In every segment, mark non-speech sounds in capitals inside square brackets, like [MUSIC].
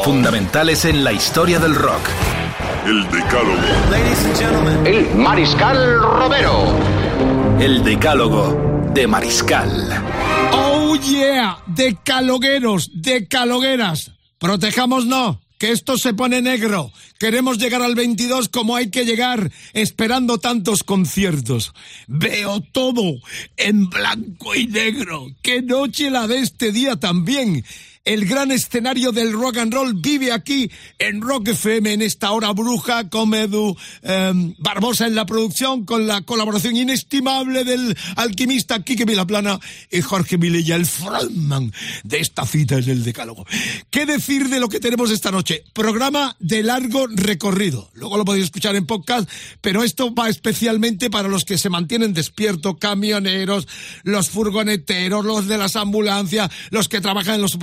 Fundamentales en la historia del rock. El Decálogo. El Mariscal Romero. El Decálogo de Mariscal. Oh yeah, decalogueros, decalogueras. Protejámonos, que esto se pone negro. Queremos llegar al 22 como hay que llegar, esperando tantos conciertos. Veo todo en blanco y negro. Qué noche la de este día también. El gran escenario del rock and roll vive aquí en Rock FM en esta hora bruja con Edu em, Barbosa en la producción con la colaboración inestimable del alquimista Quique Vilaplana y Jorge Vilella, el frontman de esta cita en el decálogo. ¿Qué decir de lo que tenemos esta noche? Programa de largo recorrido. Luego lo podéis escuchar en podcast, pero esto va especialmente para los que se mantienen despiertos, camioneros, los furgoneteros, los de las ambulancias, los que trabajan en los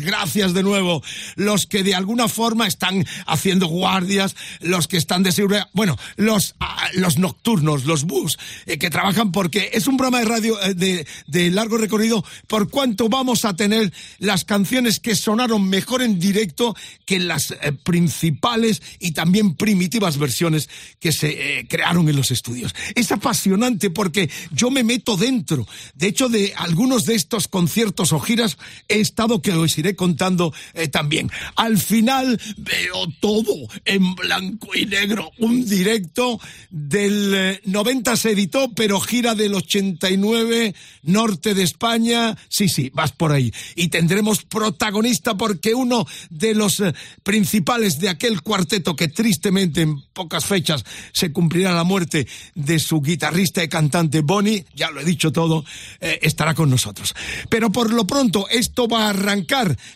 gracias de nuevo, los que de alguna forma están haciendo guardias, los que están de seguridad, bueno, los, ah, los nocturnos, los bus, eh, que trabajan porque es un programa de radio eh, de, de largo recorrido, por cuanto vamos a tener las canciones que sonaron mejor en directo que las eh, principales y también primitivas versiones que se crearon en los estudios. Es apasionante porque yo me meto dentro. De hecho, de algunos de estos conciertos o giras he estado que os iré contando eh, también. Al final veo todo en blanco y negro. Un directo del eh, 90 se editó, pero gira del 89, norte de España. Sí, sí, vas por ahí. Y tendremos protagonista porque uno de los eh, principales de aquel cuarteto que tristemente en pocas fechas se cumplirá la muerte de su guitarrista y cantante Bonnie, ya lo he dicho todo, eh, estará con nosotros. Pero por lo pronto esto va a.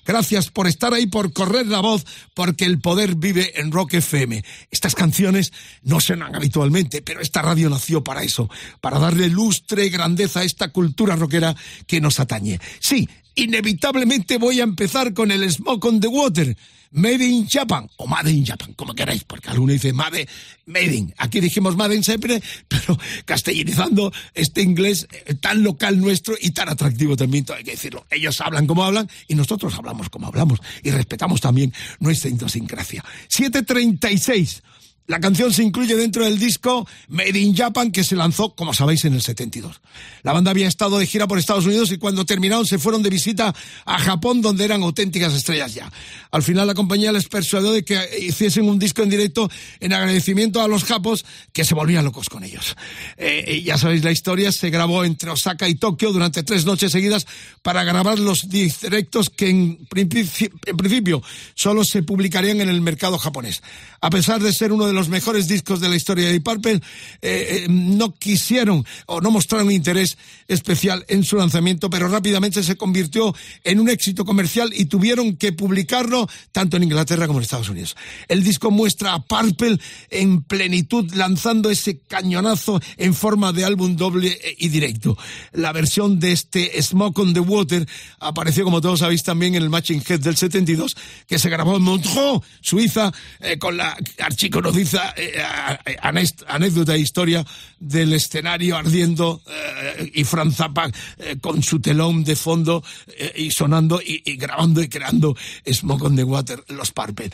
Gracias por estar ahí, por correr la voz, porque el poder vive en Rock FM. Estas canciones no suenan habitualmente, pero esta radio nació para eso, para darle lustre y grandeza a esta cultura rockera que nos atañe. Sí, inevitablemente voy a empezar con el Smoke on the Water. Made in Japan, o Made in Japan, como queráis, porque alguno dice Made, Made in. Aquí dijimos Made in siempre, [LAUGHS] pero castellanizando este inglés eh, tan local nuestro y tan atractivo también, hay que decirlo. Ellos hablan como hablan y nosotros hablamos como hablamos y respetamos también nuestra idiosincrasia. 736. La canción se incluye dentro del disco Made in Japan que se lanzó, como sabéis, en el 72. La banda había estado de gira por Estados Unidos y cuando terminaron se fueron de visita a Japón donde eran auténticas estrellas ya. Al final la compañía les persuadió de que hiciesen un disco en directo en agradecimiento a los japos que se volvían locos con ellos. Eh, ya sabéis la historia, se grabó entre Osaka y Tokio durante tres noches seguidas para grabar los directos que en principio, en principio solo se publicarían en el mercado japonés. A pesar de ser uno de los mejores discos de la historia de Purple, eh, eh, no quisieron o no mostraron interés especial en su lanzamiento, pero rápidamente se convirtió en un éxito comercial y tuvieron que publicarlo tanto en Inglaterra como en Estados Unidos. El disco muestra a Purple en plenitud lanzando ese cañonazo en forma de álbum doble y directo. La versión de este Smoke on the Water apareció, como todos sabéis, también en el Matching Head del 72, que se grabó en Montreux, Suiza, eh, con la archiconocida eh, anécdota e historia del escenario ardiendo eh, y Franz Zappa eh, con su telón de fondo eh, y sonando y, grabando y creando Smoke on the Water, los Purple.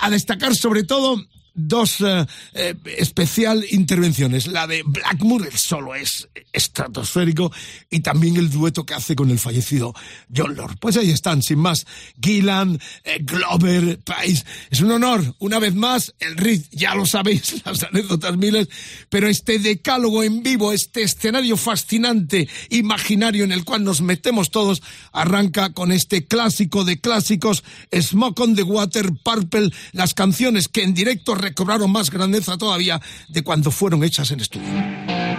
a destacar sobre todo dos eh, eh, especial intervenciones. La de Blackmoor, el solo es estratosférico, y también el dueto que hace con el fallecido John Lord. Pues ahí están, sin más. Gillan, eh, Glover, Price. Es un honor, una vez más, el Riz, ya lo sabéis, [LAUGHS] las anécdotas miles, pero este decálogo en vivo, este escenario fascinante, imaginario en el cual nos metemos todos, arranca con este clásico de clásicos, Smoke on the Water, Purple, las canciones que en directo recobraron más grandeza todavía de cuando fueron hechas en estudio.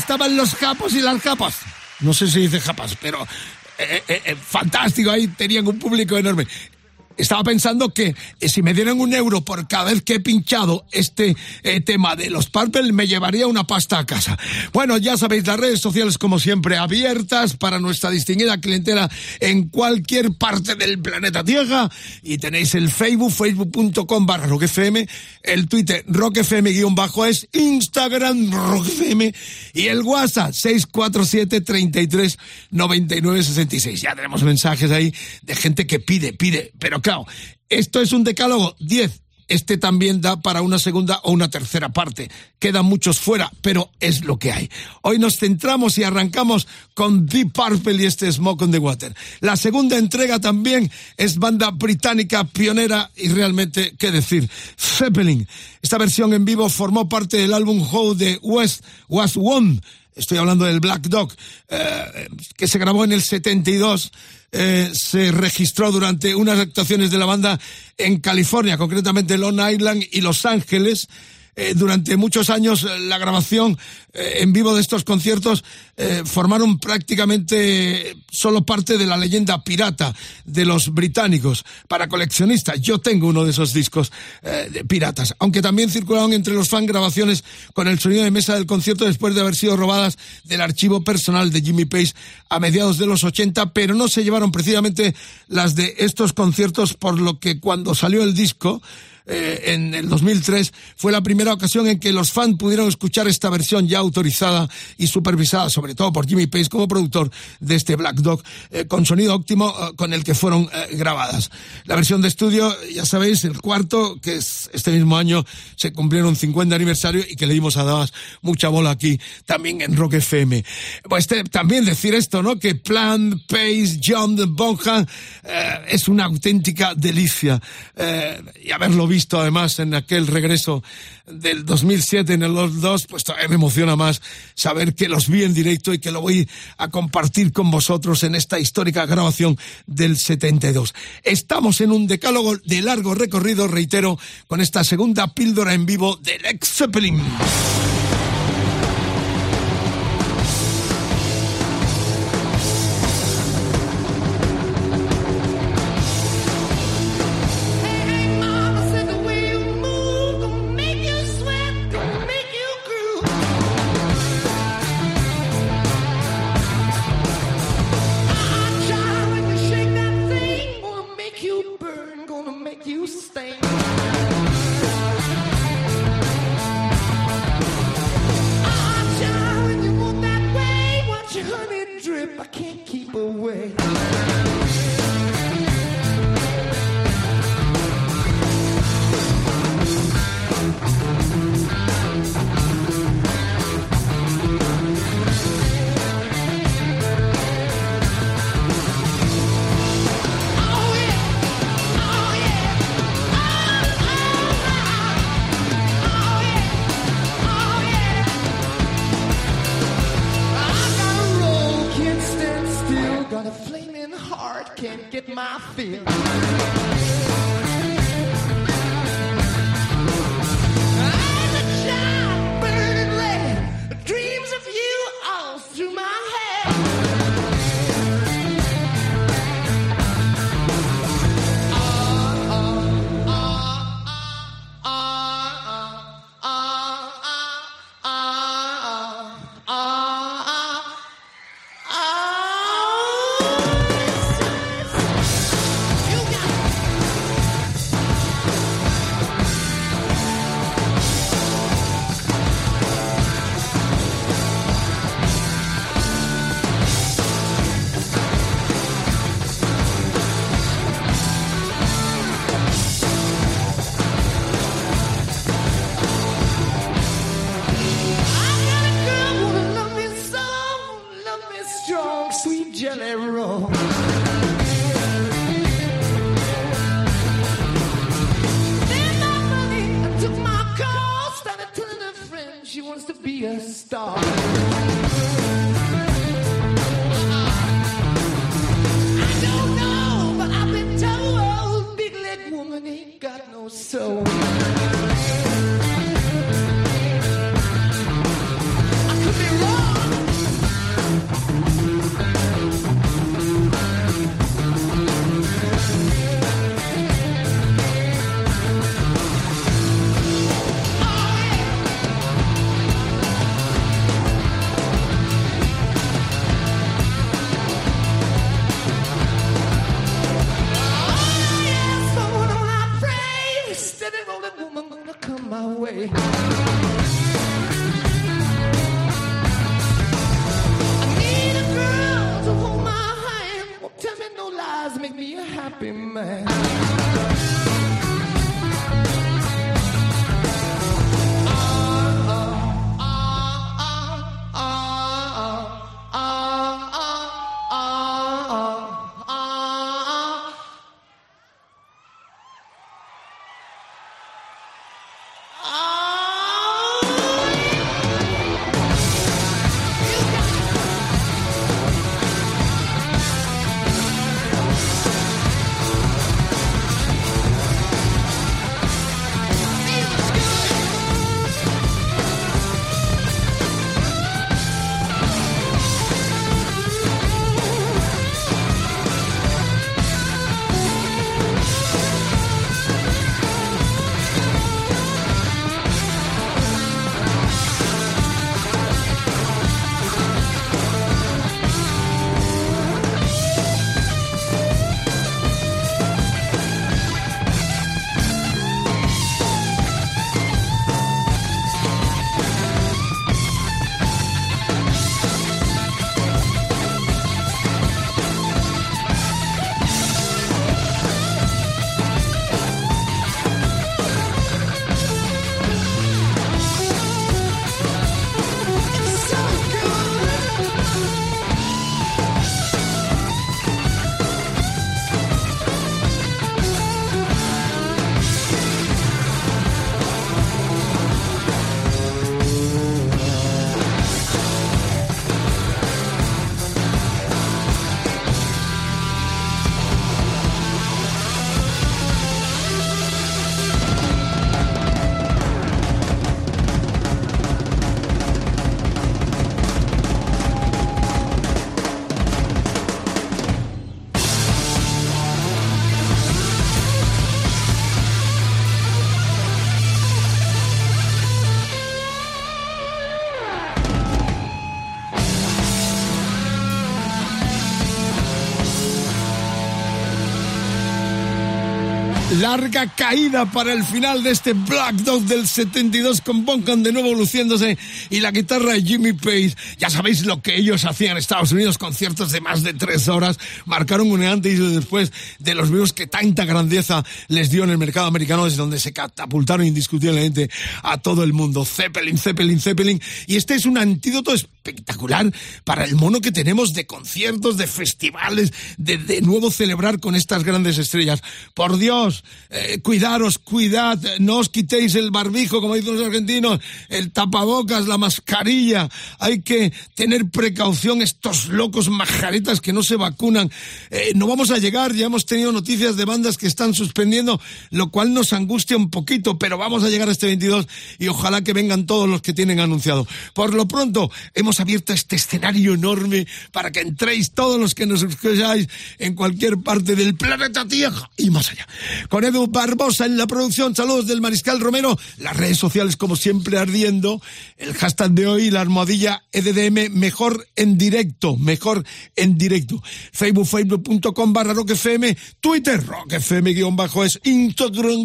Estaban los japos y las japas. No sé si dice japas, pero eh, eh, eh, fantástico, ahí tenían un público enorme estaba pensando que eh, si me dieran un euro por cada vez que he pinchado este eh, tema de los Purple, me llevaría una pasta a casa. Bueno, ya sabéis, las redes sociales, como siempre, abiertas para nuestra distinguida clientela en cualquier parte del planeta Tierra. Y tenéis el Facebook, facebook.com barra rockfm, el Twitter rockfm guion bajo es, Instagram rockfm y el WhatsApp 647 33 99 66. Ya tenemos mensajes ahí de gente que pide, pide, pero claro, esto es un decálogo 10. Este también da para una segunda o una tercera parte. Quedan muchos fuera, pero es lo que hay. Hoy nos centramos y arrancamos con Deep Purple y este Smoke on the Water. La segunda entrega también es banda británica pionera y realmente, ¿qué decir? Zeppelin. Esta versión en vivo formó parte del álbum How the West Was Won. Estoy hablando del Black Dog, eh, que se grabó en el 72 eh, se registró durante unas actuaciones de la banda en California, concretamente Long Island y Los Ángeles. Eh, durante muchos años eh, la grabación en vivo de estos conciertos formaron prácticamente solo parte de la leyenda pirata de los británicos para coleccionistas. Yo tengo uno de esos discos de piratas, aunque también circularon entre los fans grabaciones con el sonido de mesa del concierto después de haber sido robadas del archivo personal de Jimmy Page a mediados de los 80, pero no se llevaron precisamente las de estos conciertos, por lo que cuando salió el disco, eh, en el 2003 fue la primera ocasión en que los fans pudieron escuchar esta versión ya autorizada y supervisada, sobre todo por Jimmy Page como productor de este Black Dog, eh, con sonido óptimo eh, con el que fueron grabadas. La versión de estudio, ya sabéis, el cuarto, que es este mismo año se cumplieron 50 aniversario y que le dimos a Damas mucha bola aquí, también en Rock FM. Pues también decir esto, ¿no? Que Plan, Pace, John Bonham es una auténtica delicia y haberlo visto visto además en aquel regreso del 2007 en el Los 2, pues todavía me emociona más saber que los vi en directo y que lo voy a compartir con vosotros en esta histórica grabación del 72. Estamos en un decálogo de largo recorrido, reitero, con esta segunda píldora en vivo del ex Zeppelin. Larga caída para el final de este Black Dog del 72 con Bonham de nuevo luciéndose y la guitarra de Jimmy Page. Ya sabéis lo que ellos hacían en Estados Unidos, conciertos de más de tres horas. Marcaron un antes y después de los vivos que tanta grandeza les dio en el mercado americano, desde donde se catapultaron indiscutiblemente a todo el mundo. Zeppelin, Zeppelin, Zeppelin. Y este es un antídoto espectacular para el mono que tenemos de conciertos, de festivales, de, de nuevo celebrar con estas grandes estrellas. Por Dios, eh, cuidaros, cuidad, no os quitéis el barbijo, como dicen los argentinos, el tapabocas, la mascarilla. Hay que tener precaución, estos locos majaretas que no se vacunan. Eh, no vamos a llegar, ya hemos tenido noticias de bandas que están suspendiendo, lo cual nos angustia un poquito, pero vamos a llegar a este 22 y ojalá que vengan todos los que tienen anunciado. Por lo pronto, hemos abierto este escenario enorme para que entréis todos los que nos escucháis en cualquier parte del planeta Tierra y más allá. Con Edu Barbosa en la producción, saludos del Mariscal Romero, las redes sociales como siempre ardiendo, el hashtag de hoy, la almohadilla EDDM, mejor en directo, mejor en directo. Facebook, facebook.com barra roquefm, Twitter, roquefm guion bajo es Instagram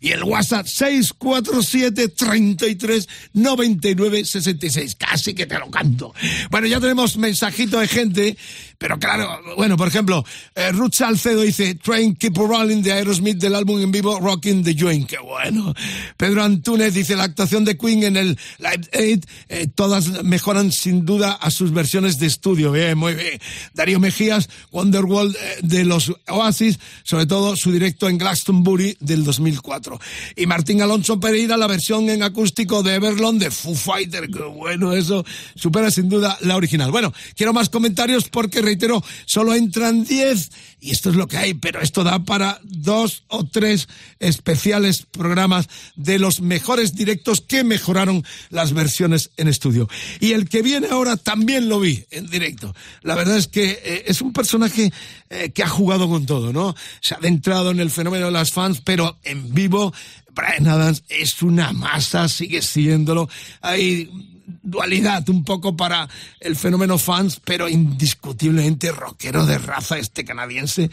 y el WhatsApp 647 33 99 66. Casi que te lo canto. Bueno, ya tenemos mensajito de gente, pero claro, bueno, por ejemplo, eh, Ruth Salcedo dice, Train Keep Rolling de Aerosmith del álbum en vivo Rocking the Joint, qué bueno. Pedro Antúnez dice, la actuación de Queen en el Live Aid, eh, todas mejoran sin duda a sus versiones de estudio, bien, muy bien. Darío Mejías, Wonderwall eh, de los Oasis, sobre todo su directo en Glastonbury del 2004. Y Martín Alonso Pereira, la versión en acústico de Everlong de Foo Fighter, qué bueno eso, supera sin duda la original. Bueno, quiero más comentarios porque reitero, solo entran 10 y esto es lo que hay, pero esto da para dos o tres especiales programas de los mejores directos que mejoraron las versiones en estudio. Y el que viene ahora también lo vi en directo. La verdad es que eh, es un personaje eh, que ha jugado con todo, ¿no? Se ha adentrado en el fenómeno de las fans, pero en vivo Brian Adams es una masa, sigue siéndolo. Hay dualidad un poco para el fenómeno fans, pero indiscutiblemente rockero de raza este canadiense.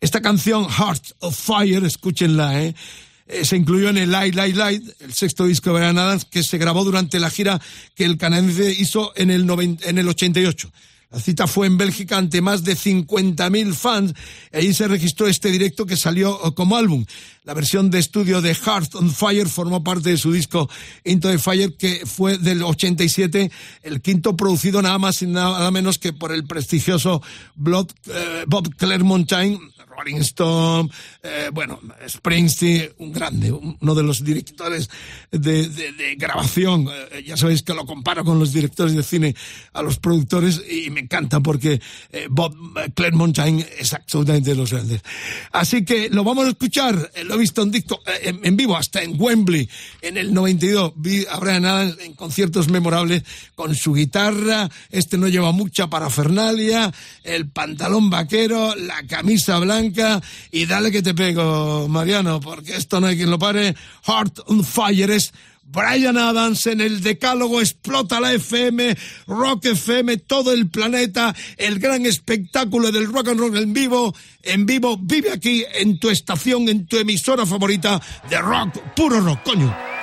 Esta canción, Heart of Fire, escúchenla, ¿eh? eh, se incluyó en el Light, Light, Light, el sexto disco de Brian Adams, que se grabó durante la gira que el canadiense hizo en el, en el 88. La cita fue en Bélgica ante más de 50.000 fans. Y ahí se registró este directo que salió como álbum. La versión de estudio de Heart on Fire formó parte de su disco Into the Fire, que fue del 87, el quinto producido nada más y nada menos que por el prestigioso eh, Bob Clearmontine Rolling Stone, eh, bueno, Springsteen, un grande, uno de los directores de, grabación. Eh, ya sabéis que lo comparo con los directores de cine a los productores y me encanta porque eh, Bob Clearmontine es absolutamente de los grandes. Así que lo vamos a escuchar, lo he visto en, disco, en, vivo hasta en Wembley en el 92. Vi a Brian Adams en conciertos memorables con su guitarra, este no lleva mucha parafernalia, el pantalón vaquero, la camisa blanca, y dale que te pego, Mariano, porque esto no hay quien lo pare. Heart on Fire es Brian Adams en el decálogo explota la FM, Rock FM, todo el planeta, el gran espectáculo del rock and roll en vivo, en vivo, vive aquí en tu estación, en tu emisora favorita de rock, puro rock, coño.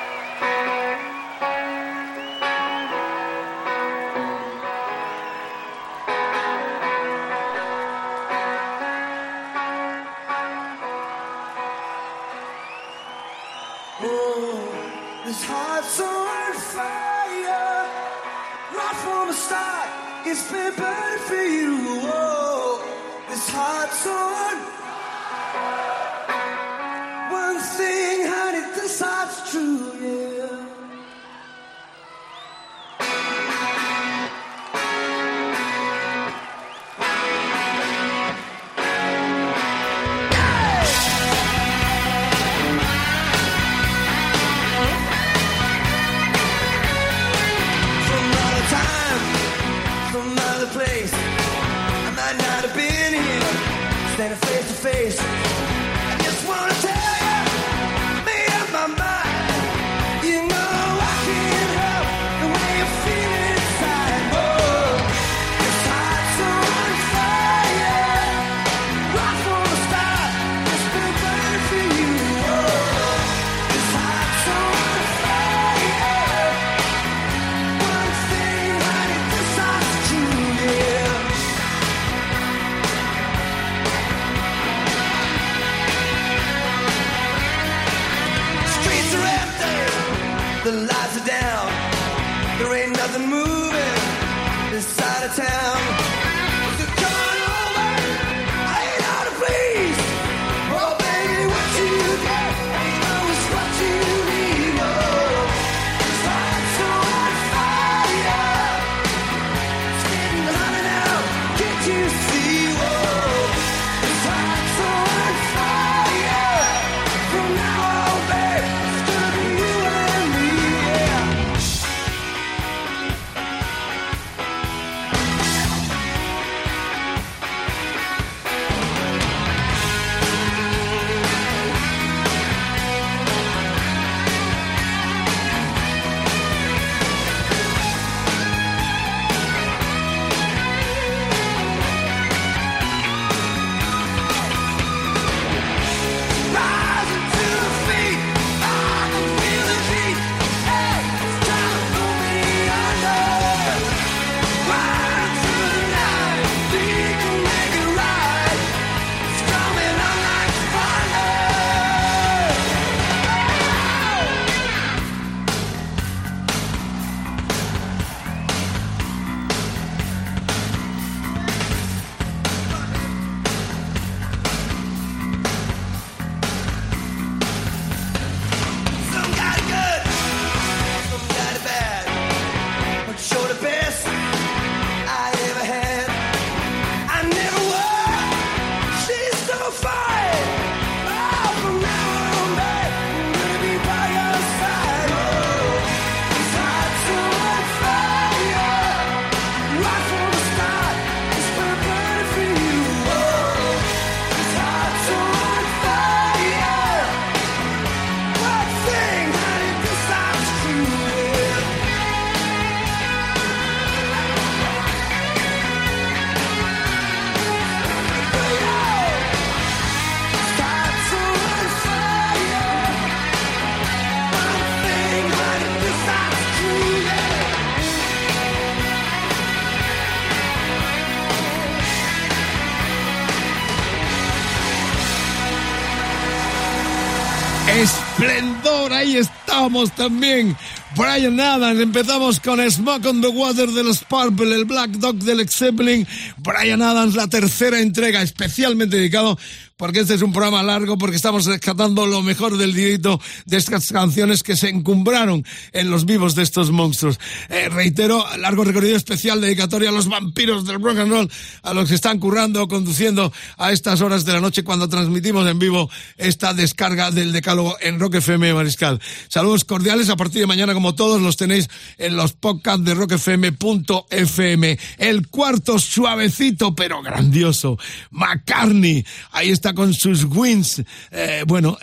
Ahí estamos también. Brian Adams, empezamos con Smoke on the Water de los Purple, el Black Dog del Zeppelin. Brian Adams, la tercera entrega, especialmente dedicado porque este es un programa largo, porque estamos rescatando lo mejor del directo de estas canciones que se encumbraron en los vivos de estos monstruos. Eh, reitero, largo recorrido especial dedicatoria a los vampiros del rock and roll, a los que están currando o conduciendo a estas horas de la noche cuando transmitimos en vivo esta descarga del decálogo en Rock FM Mariscal. Saludos cordiales, a partir de mañana como todos los tenéis en los podcasts de rockfm.fm. El cuarto suavecito pero grandioso, McCartney, ahí está con sus wins. Eh, bueno,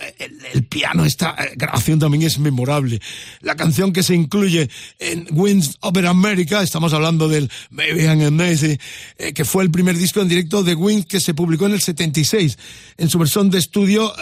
el, piano, esta eh, grabación también es memorable. La canción que se incluye en Wins Over America, estamos hablando del Maybe I'm Amazing, eh, que fue el primer disco en directo de Wins que se publicó en el 76. En su versión de estudio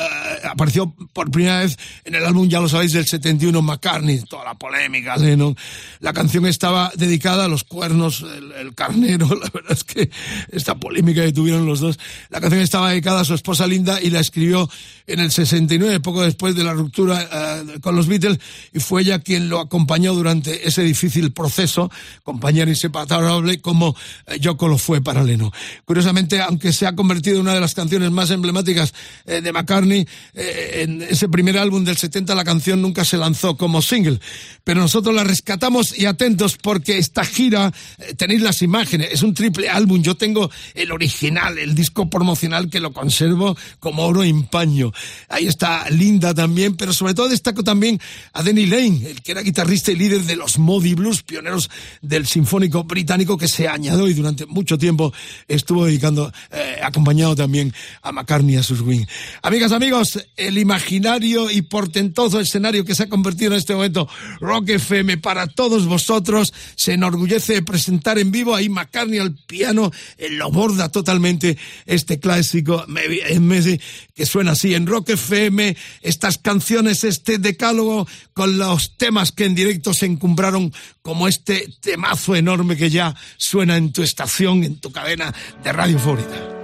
apareció por primera vez en el álbum, ya lo sabéis, del 71 McCartney, toda la polémica, Lennon. La canción estaba dedicada a los cuernos, el, el carnero, [LAUGHS] la verdad es que esta polémica que tuvieron los dos. La canción estaba dedicada a su esposa linda y la escribió en el 69, poco después de la ruptura uh, con los Beatles, y fue ella quien lo acompañó durante ese difícil proceso, compañera inseparable, como eh, Yoko lo fue para Leno. Curiosamente, aunque se ha convertido en una de las canciones más emblemáticas eh, de McCartney, eh, en ese primer álbum del 70 la canción nunca se lanzó como single, pero nosotros la rescatamos y atentos porque esta gira, tenéis las imágenes, es un triple álbum, yo tengo el original, el disco promocional que lo conservo como oro en paño. Ahí está Linda también, pero sobre todo destaco también a Denny Lane, el que era guitarrista y líder de los Moody Blues, pioneros del sinfónico británico que se añadió y durante mucho tiempo estuvo dedicando, eh, acompañado también a McCartney y a sus Wings. Amigas, amigos, el imaginario y portentoso escenario que se ha convertido en este momento Rock FM para todos vosotros se enorgullece de presentar en vivo ahí McCartney al piano, lo borda totalmente este clásico que suena así en Rock FM, estas canciones, este decálogo con los temas que en directo se encumbraron como este temazo enorme que ya suena en tu estación, en tu cadena de radio favorita.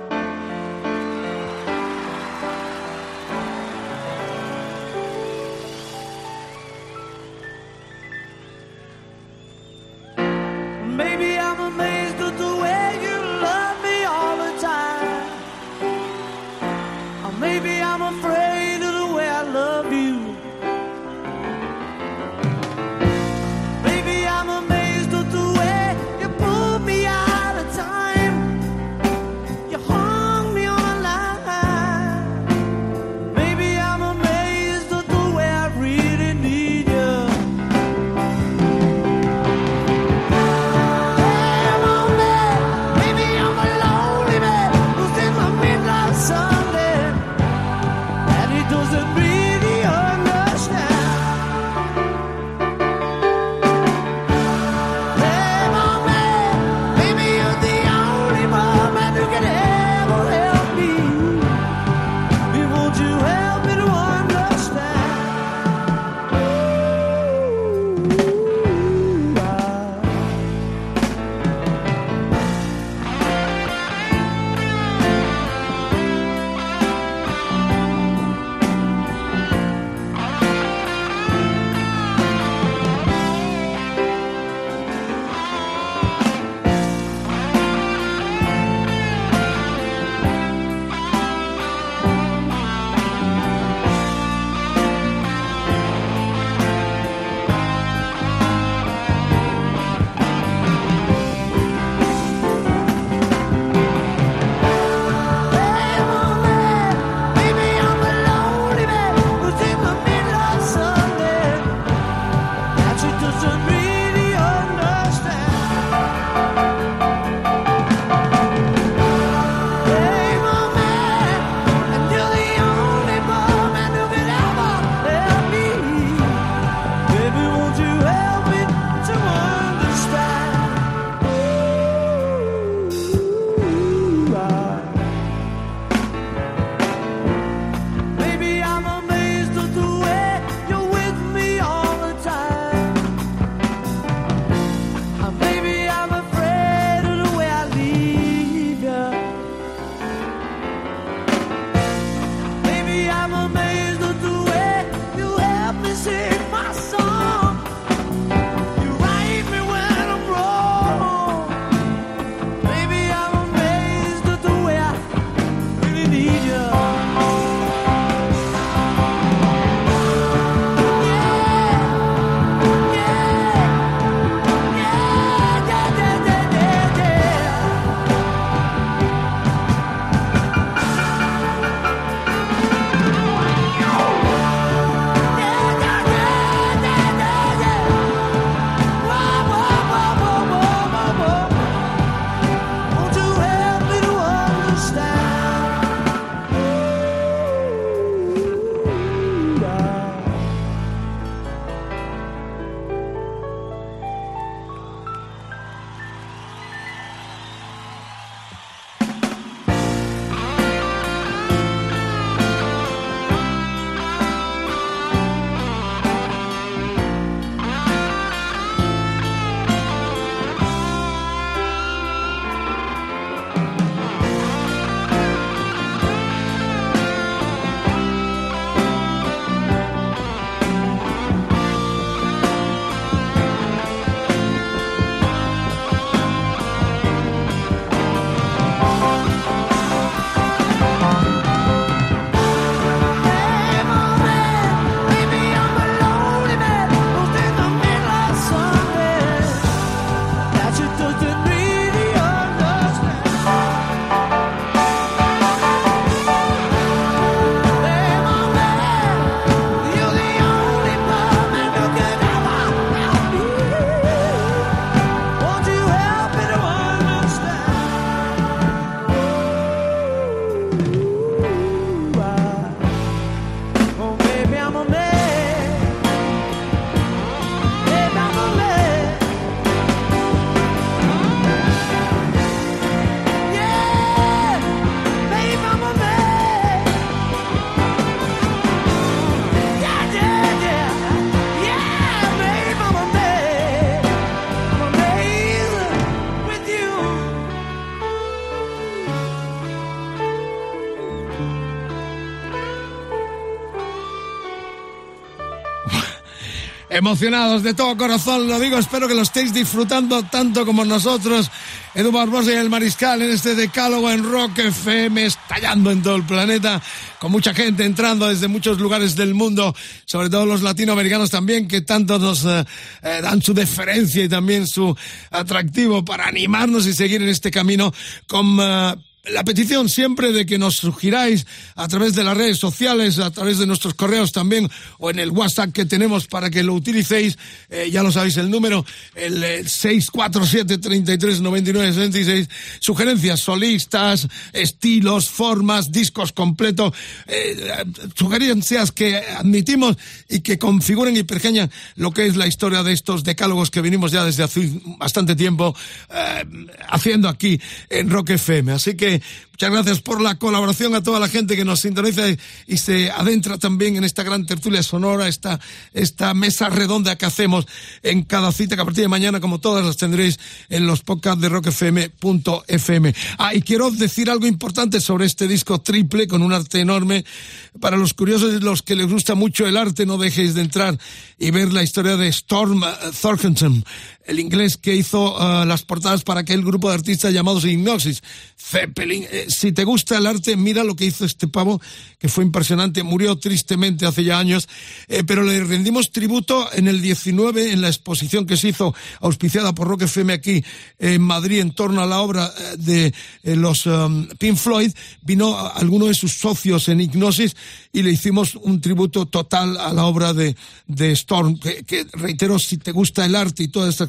Emocionados de todo corazón, lo digo, espero que lo estéis disfrutando tanto como nosotros. Edu Barbosa y el Mariscal en este decálogo en Rock FM, estallando en todo el planeta, con mucha gente entrando desde muchos lugares del mundo, sobre todo los latinoamericanos también, que tanto nos eh, eh, dan su deferencia y también su atractivo para animarnos y seguir en este camino con... eh, la petición siempre de que nos sugiráis a través de las redes sociales, a través de nuestros correos también, o en el WhatsApp que tenemos para que lo utilicéis, eh, ya lo sabéis el número, el eh, 647 33 99 66, sugerencias solistas, estilos, formas, discos completos, eh, sugerencias que admitimos y que configuren y pergeñan lo que es la historia de estos decálogos que venimos ya desde hace bastante tiempo eh, haciendo aquí en Rock FM. Así que muchas gracias por la colaboración a toda la gente que nos sintoniza y, se adentra también en esta gran tertulia sonora, esta, esta mesa redonda que hacemos en cada cita que a partir de mañana, como todas las tendréis en los podcasts de rockfm.fm. Ah, y quiero decir algo importante sobre este disco triple con un arte enorme. Para los curiosos y los que les gusta mucho el arte, no dejéis de entrar y ver la historia de Storm eh, Thorkenson, el inglés que hizo uh, las portadas para aquel grupo de artistas llamados Ignosis, Zeppelin. Eh, si te gusta el arte, mira lo que hizo este pavo, que fue impresionante. Murió tristemente hace ya años, eh, pero le rendimos tributo en el 19 en la exposición que se hizo, auspiciada por Rock FM aquí en Madrid, en torno a la obra eh, de eh, los um, Pink Floyd. Vino alguno de sus socios en Ignosis y le hicimos un tributo total a la obra de, de Storm, que, reitero, si te gusta el arte y todas estas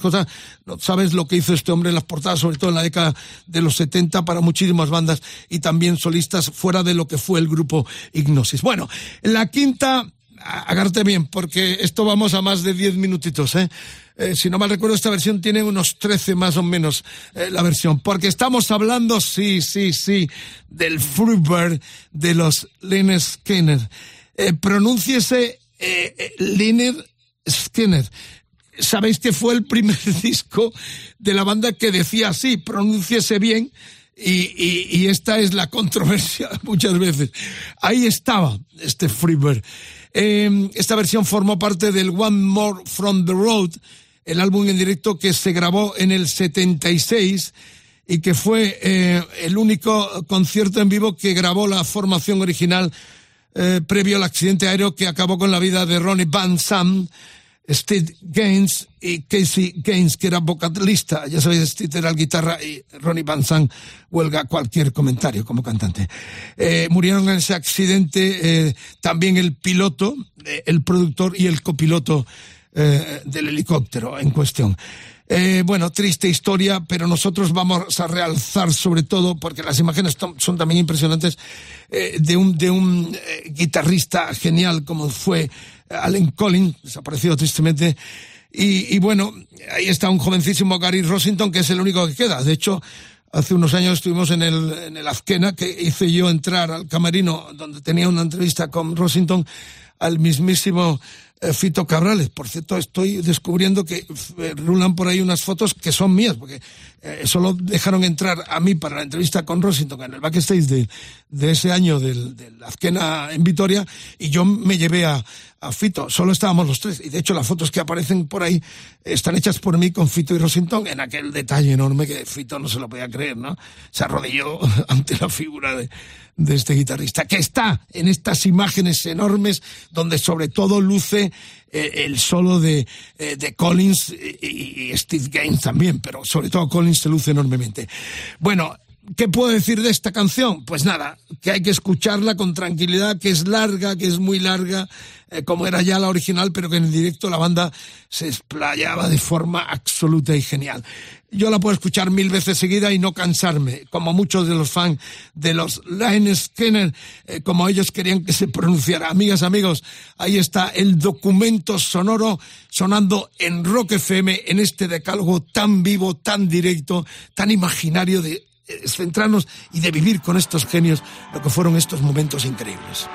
sabes lo que hizo este hombre en las portadas, sobre todo en la década de los 70 para muchísimas bandas y también solistas fuera de lo que fue el grupo Ignosis. Bueno, la quinta, a- agárrate bien, porque esto vamos a más de 10 minutitos, ¿eh? Eh, si no mal recuerdo, esta versión tiene unos 13 más o menos eh, la versión, porque estamos hablando, sí, sí, sí, del Fruitbird de los Lynyrd Skinner. Eh, pronúnciese Lynyrd Skinner. Sabéis que fue el primer [LAUGHS] disco de la banda que decía así, pronúnciese bien, y, y, y esta es la controversia [LAUGHS] muchas veces. Ahí estaba este Freebird. Eh, esta versión formó parte del One More from the Road, el álbum en directo que se grabó en el 76 y que fue eh, el único concierto en vivo que grabó la formación original eh, previo al accidente aéreo que acabó con la vida de Ronnie Van Sam, Steve Gaines y Casey Gaines, que era vocalista. Ya sabéis, Steve era el guitarra y Ronnie Van Sam huelga cualquier comentario como cantante. Eh, murieron en ese accidente eh, también el piloto, eh, el productor y el copiloto eh, del helicóptero en cuestión. Eh, bueno, triste historia, pero nosotros vamos a realzar sobre todo, porque las imágenes son también impresionantes, eh, de un, de un eh, guitarrista genial como fue Allen Collins, desaparecido tristemente. Y, y bueno, ahí está un jovencísimo Gary Rossington, que es el único que queda. De hecho, hace unos años estuvimos en el, en el Azquena, que hice yo entrar al camerino donde tenía una entrevista con Rossington al mismísimo Fito Cabrales. Por cierto, estoy descubriendo que eh, rulan por ahí unas fotos que son mías, porque eh, solo dejaron entrar a mí para la entrevista con Rossington en el backstage de, de ese año del, del Azquena en Vitoria, y yo me llevé a, a Fito. Solo estábamos los tres, y de hecho las fotos que aparecen por ahí están hechas por mí con Fito y Rossington en aquel detalle enorme que Fito no se lo podía creer, ¿no? Se arrodilló [LAUGHS] ante la figura de, de este guitarrista, que está en estas imágenes enormes donde sobre todo luce eh, el solo de, eh, de Collins y, y Steve Gaines también, pero sobre todo Collins se luce enormemente. Bueno, ¿Qué puedo decir de esta canción? Pues nada, que hay que escucharla con tranquilidad, que es larga, que es muy larga, eh, como era ya la original, pero que en el directo la banda se explayaba de forma absoluta y genial. Yo la puedo escuchar mil veces seguida y no cansarme, como muchos de los fans de los Line Skinner, eh, como ellos querían que se pronunciara. Amigas, amigos, ahí está el documento sonoro sonando en Rock FM, en este decálogo tan vivo, tan directo, tan imaginario de centrarnos y de vivir con estos genios lo que fueron estos momentos increíbles.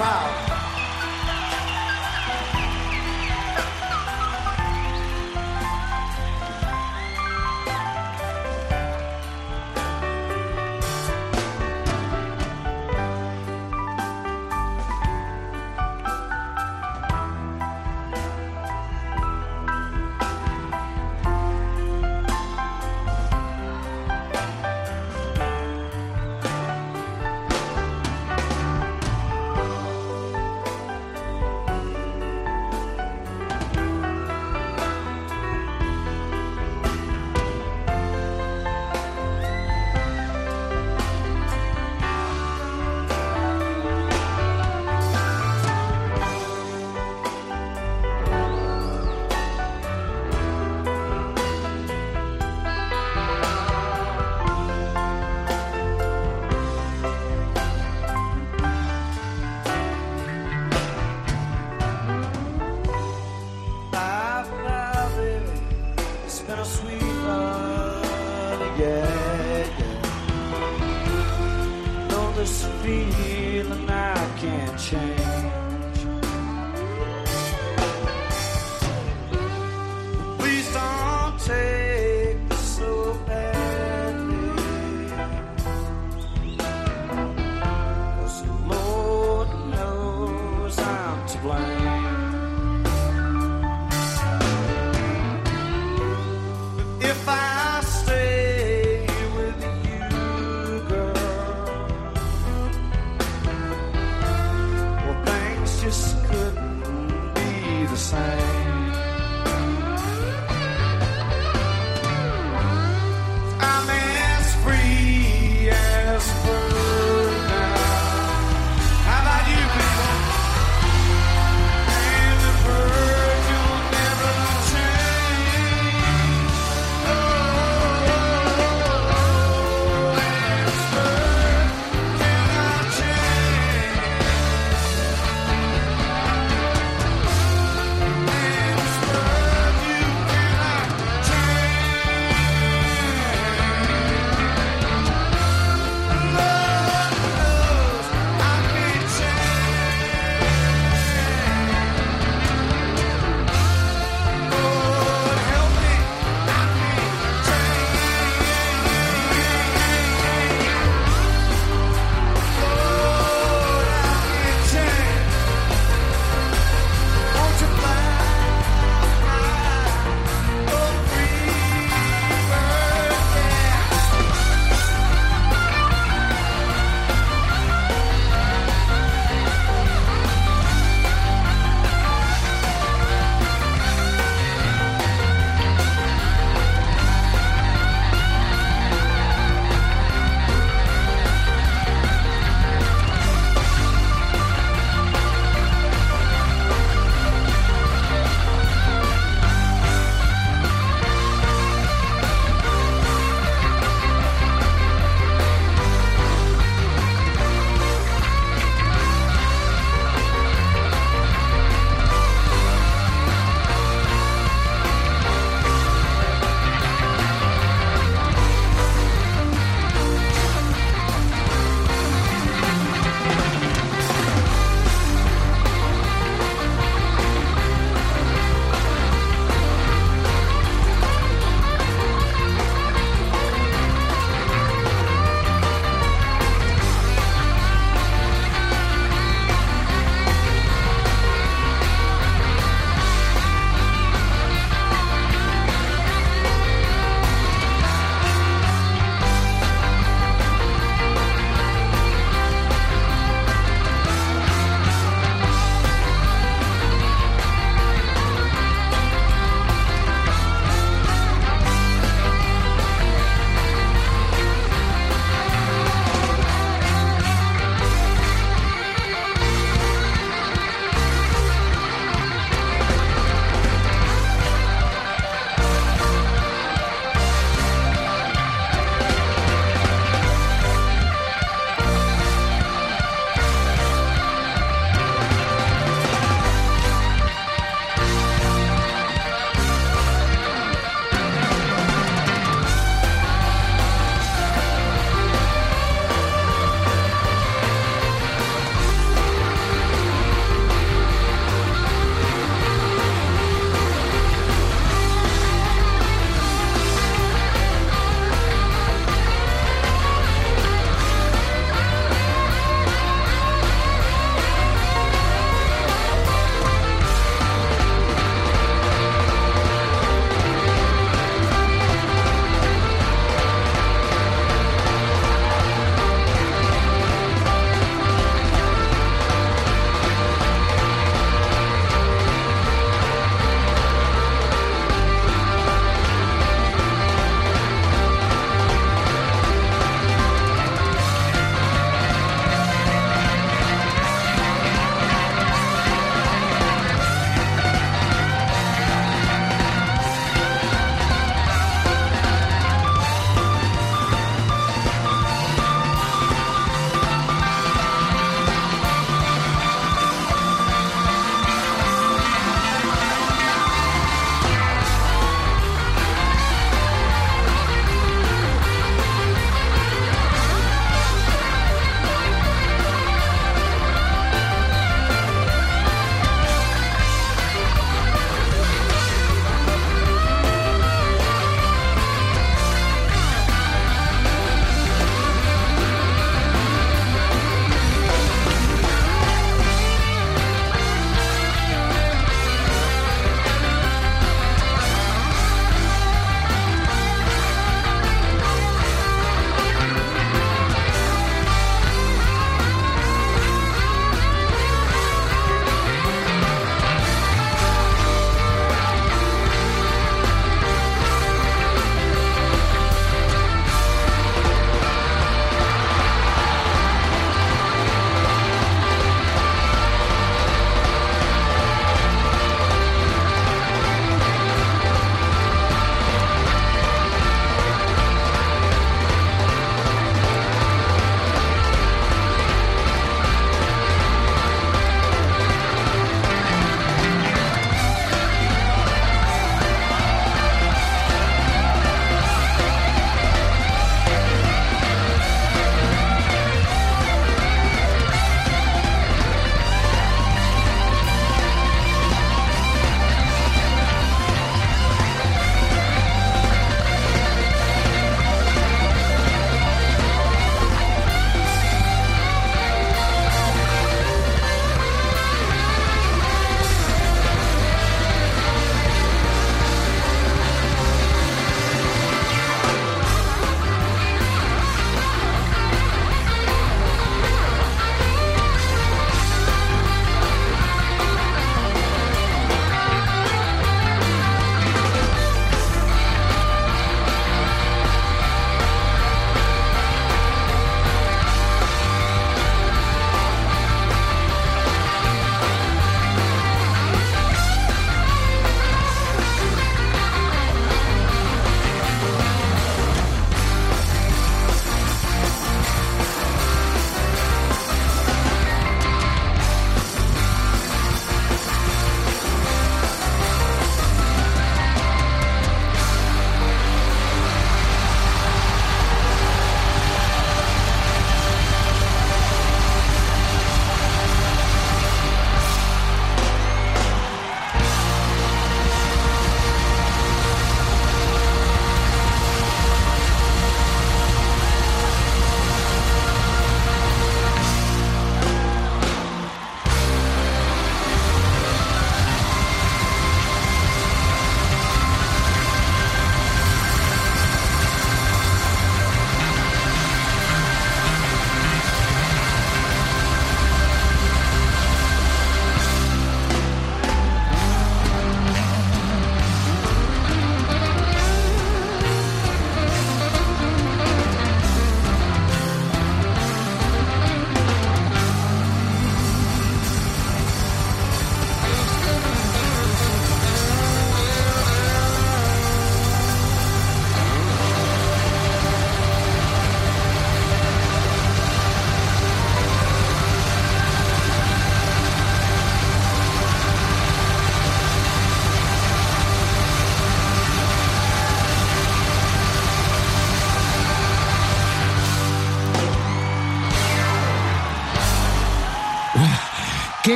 power.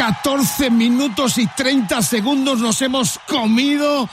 14 minutos y 30 segundos nos hemos comido?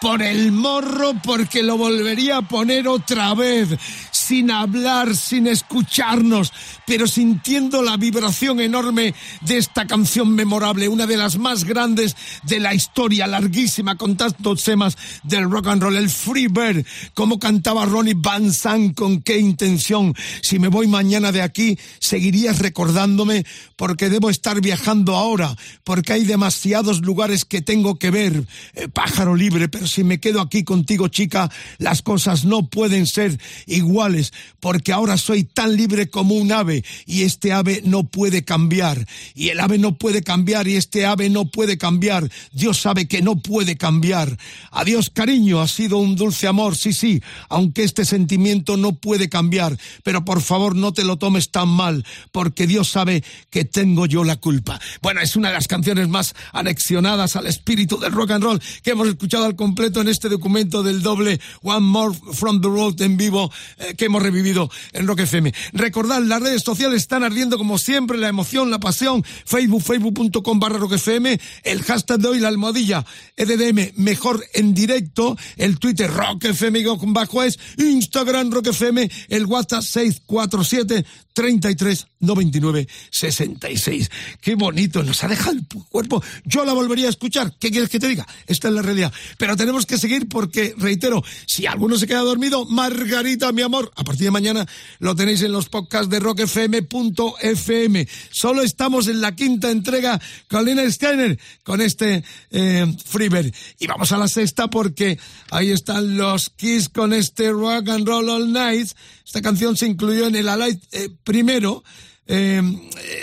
por el morro porque lo volvería a poner otra vez, sin hablar, sin escucharnos, pero sintiendo la vibración enorme de esta canción memorable, una de las más grandes de la historia, larguísima, con tantos temas del rock and roll, el Free Bird, como cantaba Ronnie Van Zandt, con qué intención. Si me voy mañana de aquí, seguirías recordándome porque debo estar viajando ahora, porque hay demasiados lugares que tengo que ver. Eh, pájaro libre, pero si me quedo aquí contigo, chica, las cosas no pueden ser iguales, porque ahora soy tan libre como un ave y este ave no puede cambiar. Y el ave no puede cambiar y este ave no puede cambiar. Dios sabe que no puede cambiar. Adiós, cariño, ha sido un dulce amor, sí, sí, aunque este sentimiento no puede cambiar. Pero por favor, no te lo tomes tan mal, porque Dios sabe que tengo yo la culpa. Bueno, es una de las canciones más anexionadas al espíritu del rock and roll que hemos escuchado al completo en este documento del doble One More from the Road en vivo eh, que hemos revivido en Rock FM. Recordad, las redes sociales están ardiendo como siempre, la emoción, la pasión, Facebook, facebook.com barra Rock FM, el hashtag de hoy, la almohadilla, EDDM, mejor en directo, el Twitter Rock FM con bajo es, Instagram Rock FM, el WhatsApp 647 33 99 66. Qué bonito, nos ha dejado el cuerpo. Yo la volvería a escuchar. ¿Qué quieres que te diga? Esta es la realidad. Pero tenemos que seguir porque, reitero, si alguno se queda dormido, Margarita, mi amor, a partir de mañana lo tenéis en los podcasts de rockfm.fm. Solo estamos en la quinta entrega con Lina Scanner, con este eh, Freebird. Y vamos a la sexta porque ahí están los Kiss con este Rock and Roll All Night. Esta canción se incluyó en el Alive eh, primero, eh,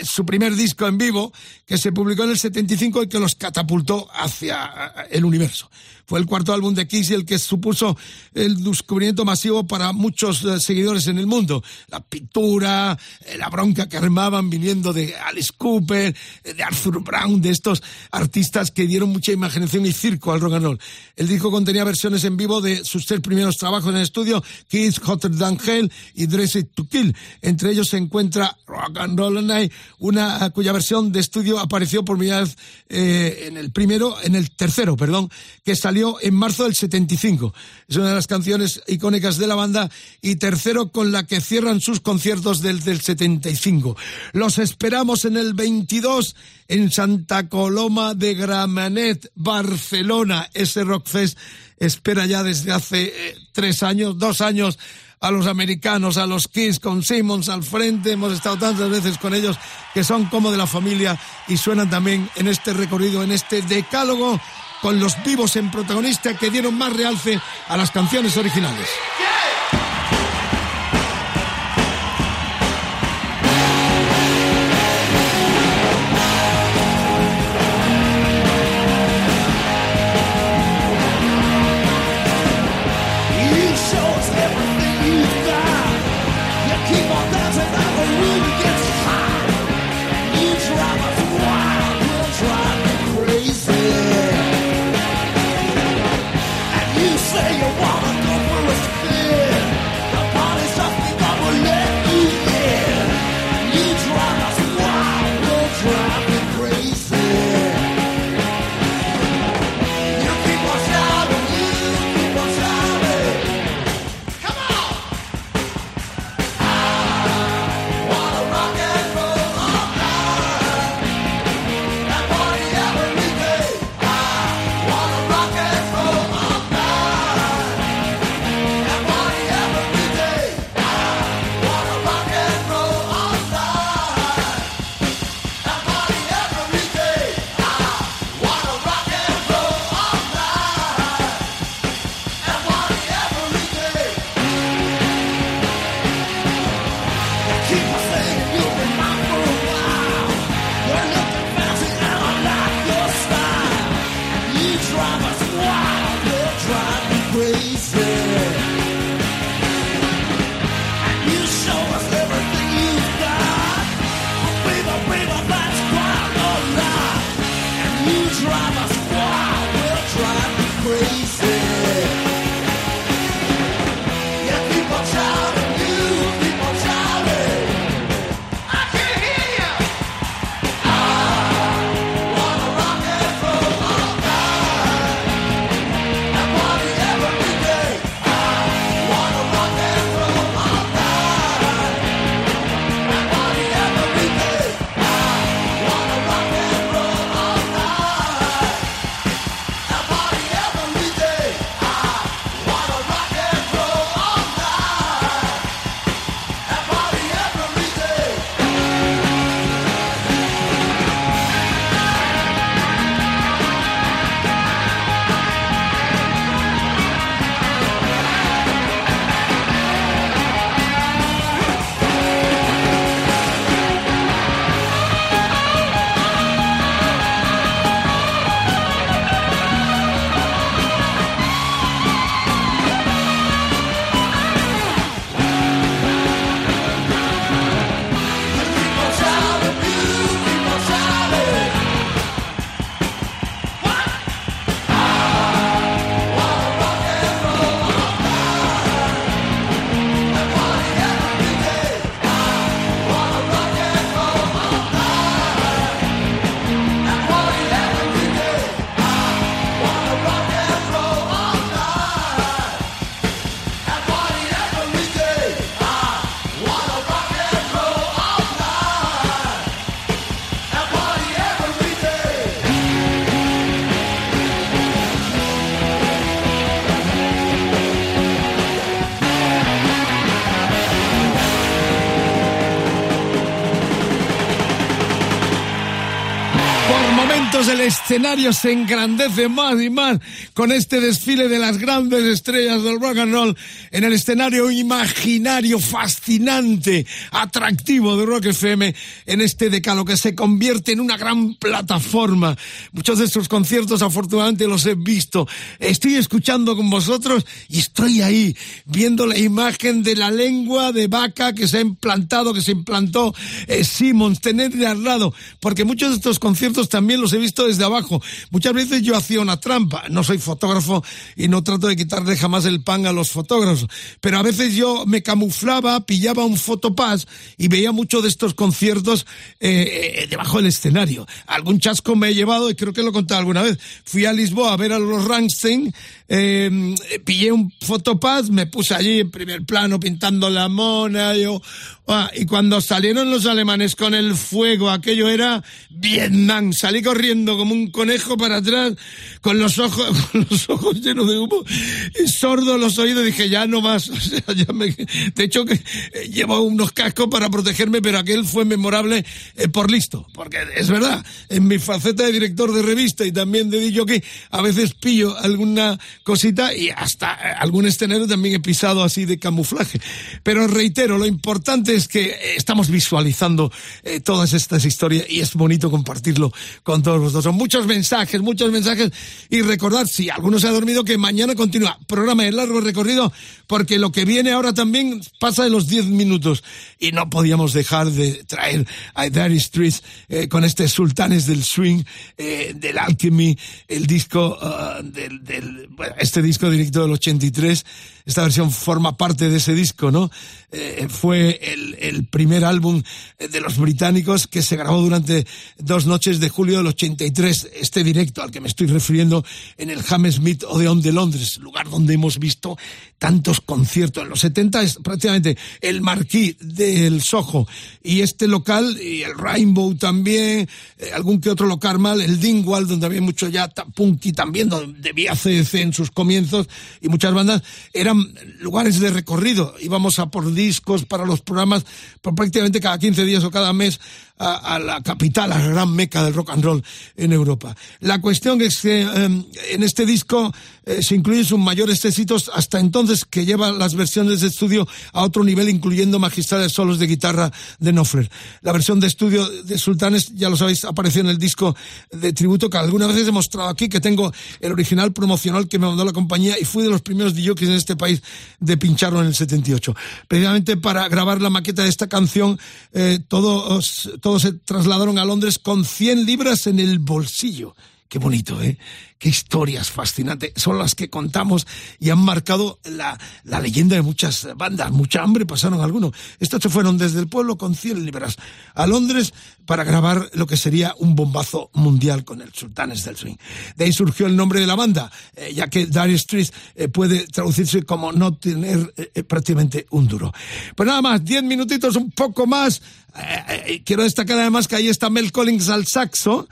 su primer disco en vivo, que se publicó en el 75 y que los catapultó hacia el universo. Fue el cuarto álbum de Kiss y el que supuso el descubrimiento masivo para muchos eh, seguidores en el mundo. La pintura, eh, la bronca que armaban viniendo de Alice Cooper, eh, de Arthur Brown, de estos artistas que dieron mucha imaginación y circo al rock and roll. El disco contenía versiones en vivo de sus tres primeros trabajos en el estudio, Kiss, Hotter Than Hell y Dressed to Kill. Entre ellos se encuentra Rock and Roll Night, una cuya versión de estudio apareció por primera vez en el primero, en el tercero, perdón, que salió en marzo del 75. Es una de las canciones icónicas de la banda y tercero con la que cierran sus conciertos del, del 75. Los esperamos en el 22 en Santa Coloma de Gramenet, Barcelona. Ese Rockfest espera ya desde hace eh, tres años, dos años a los americanos, a los Kiss con Simmons al frente. Hemos estado tantas veces con ellos que son como de la familia y suenan también en este recorrido, en este decálogo con los vivos en protagonista que dieron más realce a las canciones originales. El escenario se engrandece más y más con este desfile de las grandes estrellas del rock and roll en el escenario imaginario, fascinante, atractivo de Rock FM en este decalo que se convierte en una gran plataforma. Muchos de estos conciertos afortunadamente los he visto. Estoy escuchando con vosotros y estoy ahí viendo la imagen de la lengua de vaca que se ha implantado, que se implantó eh, Simmons, tenerle al lado, porque muchos de estos conciertos también los he visto desde abajo. Muchas veces yo hacía una trampa, no soy fotógrafo y no trato de quitarle jamás el pan a los fotógrafos, pero a veces yo me camuflaba, pillaba un fotopass y veía mucho de estos conciertos eh, eh, debajo del escenario. Algún chasco me he llevado y creo que lo he alguna vez. Fui a Lisboa a ver a los Rammstein, eh, pillé un fotopass, me puse allí en primer plano pintando la mona, ah, y cuando salieron los alemanes con el fuego, aquello era Vietnam, salí corriendo como un conejo para atrás, con los ojos, [LAUGHS] con los ojos llenos de humo, y sordo los oídos, dije, ya no más, [LAUGHS] de hecho que eh, llevo unos cascos para protegerme, pero aquel fue memorable eh, por listo, porque es verdad, en mi faceta de director de revista y también de DJ, a veces pillo alguna cosita y hasta eh, algún escenario también he pisado así de camuflaje. Pero reitero, lo importante es que eh, estamos visualizando eh, todas estas historias y es bonito compartirlo con todos vosotros. Muchos mensajes, muchos mensajes y recordad, si alguno se ha dormido, que mañana continúa programa de largo recorrido porque lo que viene ahora también pasa de los 10 minutos y no podíamos dejar de traer a Dire Street con este Sultanes del Swing, del Alchemy, el disco ah, del, del bueno, este disco directo del 83, esta versión forma parte de ese disco, ¿no? Eh, fue el, primer álbum de los británicos que se grabó durante dos noches de julio del 83, este directo al que me estoy refiriendo en el Hammersmith Odeon de Londres, lugar donde hemos visto tantos conciertos. En los 70 es prácticamente el marquí del Soho y este local y el Rainbow también, eh, algún que otro local mal, el Dingwall, donde había mucho ya punky también, donde debía CDC en sus comienzos y muchas bandas, eran lugares de recorrido. Íbamos a por discos para los programas por prácticamente cada 15 días o cada mes a, a, la capital, a la gran meca del rock and roll en Europa. La cuestión es que eh, en este disco eh, se incluyen sus mayores éxitos hasta entonces que lleva las versiones de estudio a otro nivel, incluyendo magistrales solos de guitarra de Knopfler. La versión de estudio de Sultanes, ya lo sabéis, apareció en el disco de tributo que alguna vez he mostrado aquí, que tengo el original promocional que me mandó la compañía y fui de los primeros DJs en este país de pincharlo en el 78. Precisamente para grabar la maqueta de esta canción, eh, todos, todos se trasladaron a Londres con 100 libras en el bolsillo. Qué bonito, ¿eh? Qué historias fascinantes son las que contamos y han marcado la, la leyenda de muchas bandas. Mucha hambre pasaron algunos. Estos se fueron desde el pueblo con 100 libras a Londres para grabar lo que sería un bombazo mundial con el Sultanes del Swing. De ahí surgió el nombre de la banda, eh, ya que Dire Street eh, puede traducirse como no tener eh, prácticamente un duro. Pues nada más, 10 minutitos, un poco más. quiero destacar además que ahí está Mel Collins al saxo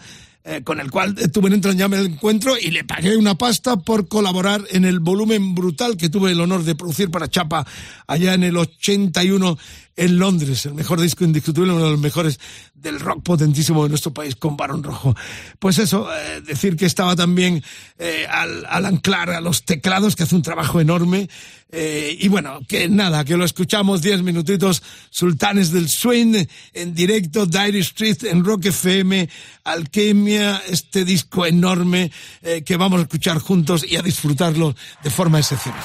eh, con el cual tuve un entrañable encuentro y le pagué una pasta por colaborar en el volumen brutal que tuve el honor de producir para Chapa allá en el 81 en Londres, el mejor disco indiscutible, uno de los mejores del rock potentísimo de nuestro país con Barón Rojo. Pues eso, eh, decir que estaba también eh, al, al, anclar a los teclados, que hace un trabajo enorme. Eh, y bueno, que nada, que lo escuchamos diez minutitos, Sultanes del Swing, en directo, Dire Street, en Rock FM, Alquimia, este disco enorme eh, que vamos a escuchar juntos y a disfrutarlo de forma excepcional.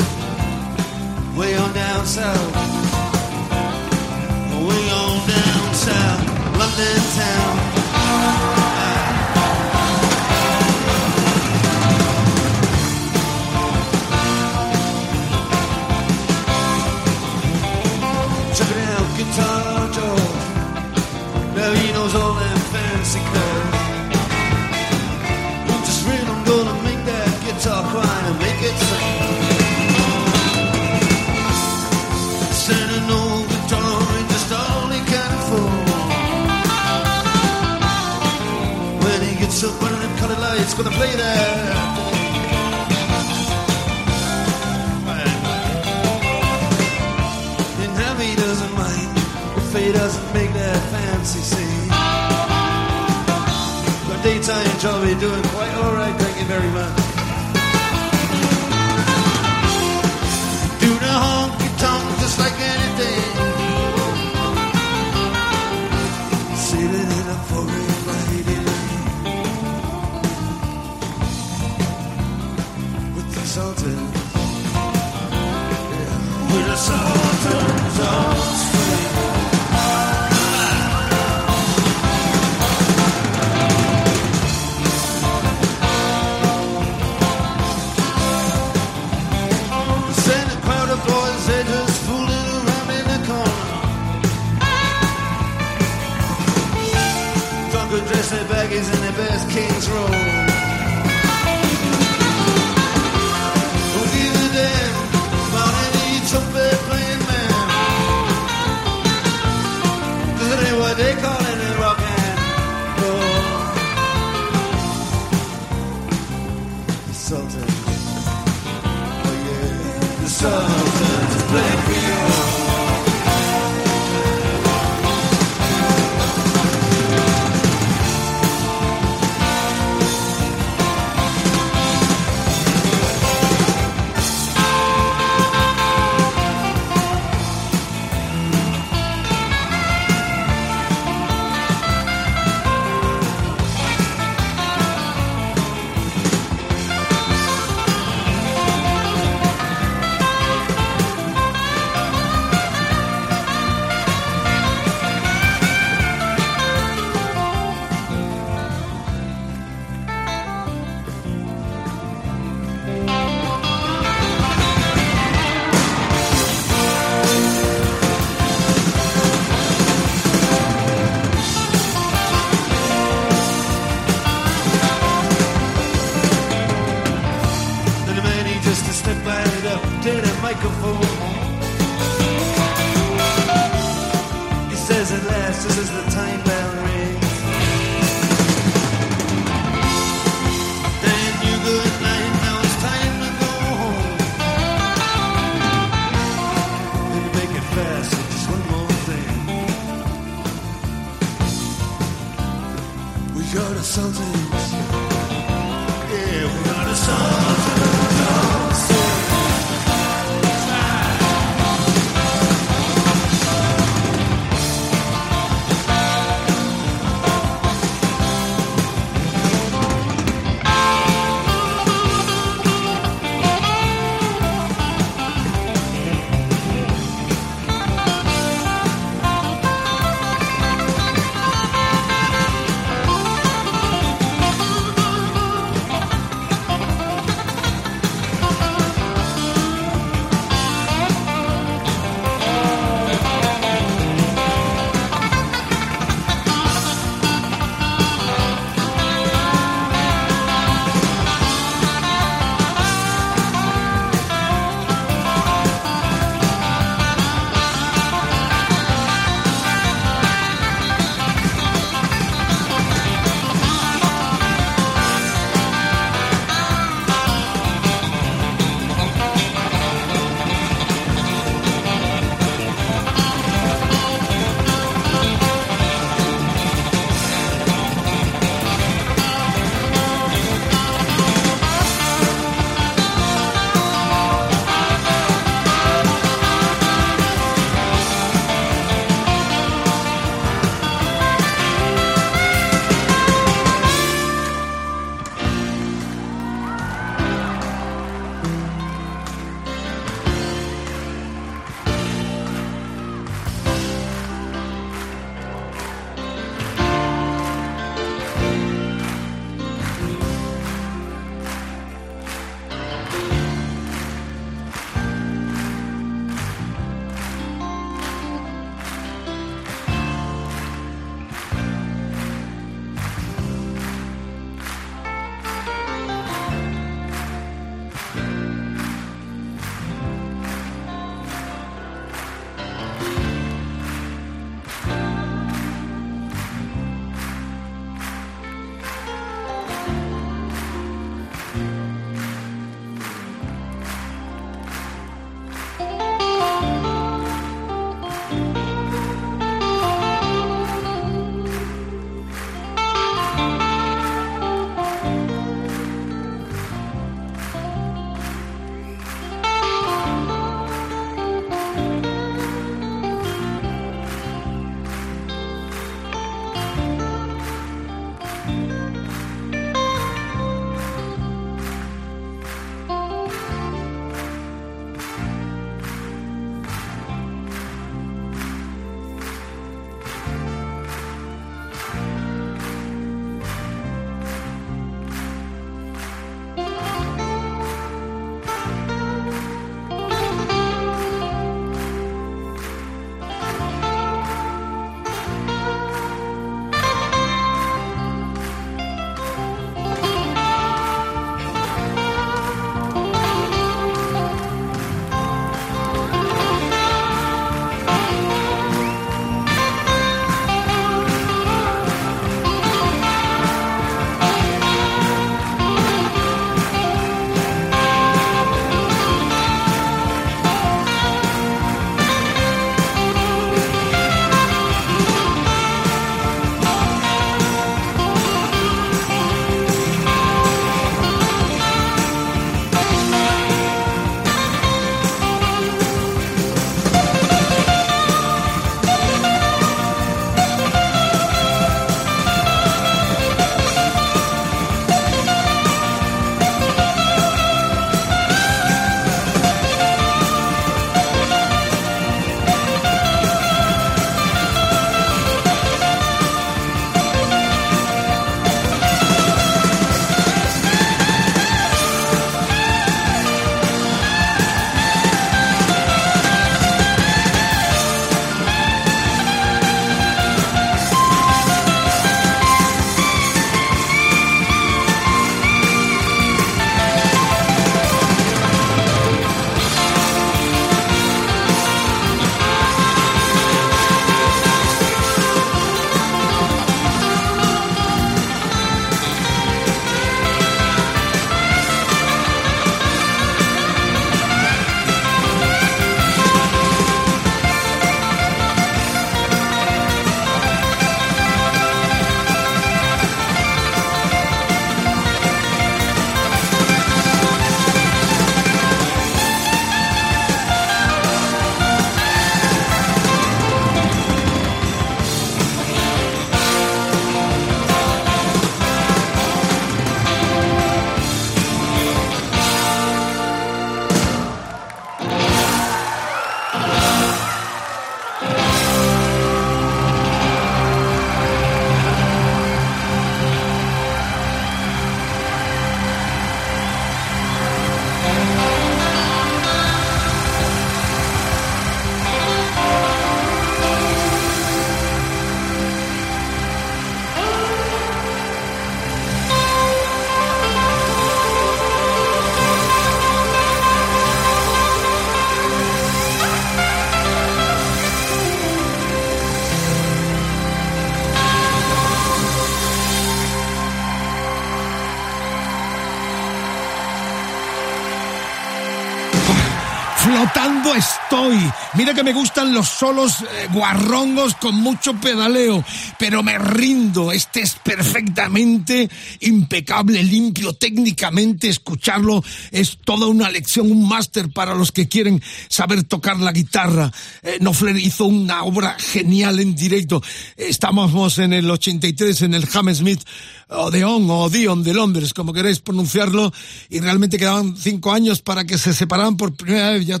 Mira que me gustan los solos eh, guarrongos con mucho pedaleo, pero me rindo. Este es perfectamente impecable, limpio, técnicamente escucharlo es toda una lección, un máster para los que quieren saber tocar la guitarra. Eh, Knopfler hizo una obra genial en directo. Estábamos en el 83 en el Hammersmith Odeon o Odeon de Londres, como queréis pronunciarlo, y realmente quedaban cinco años para que se separaran por primera vez. Ya,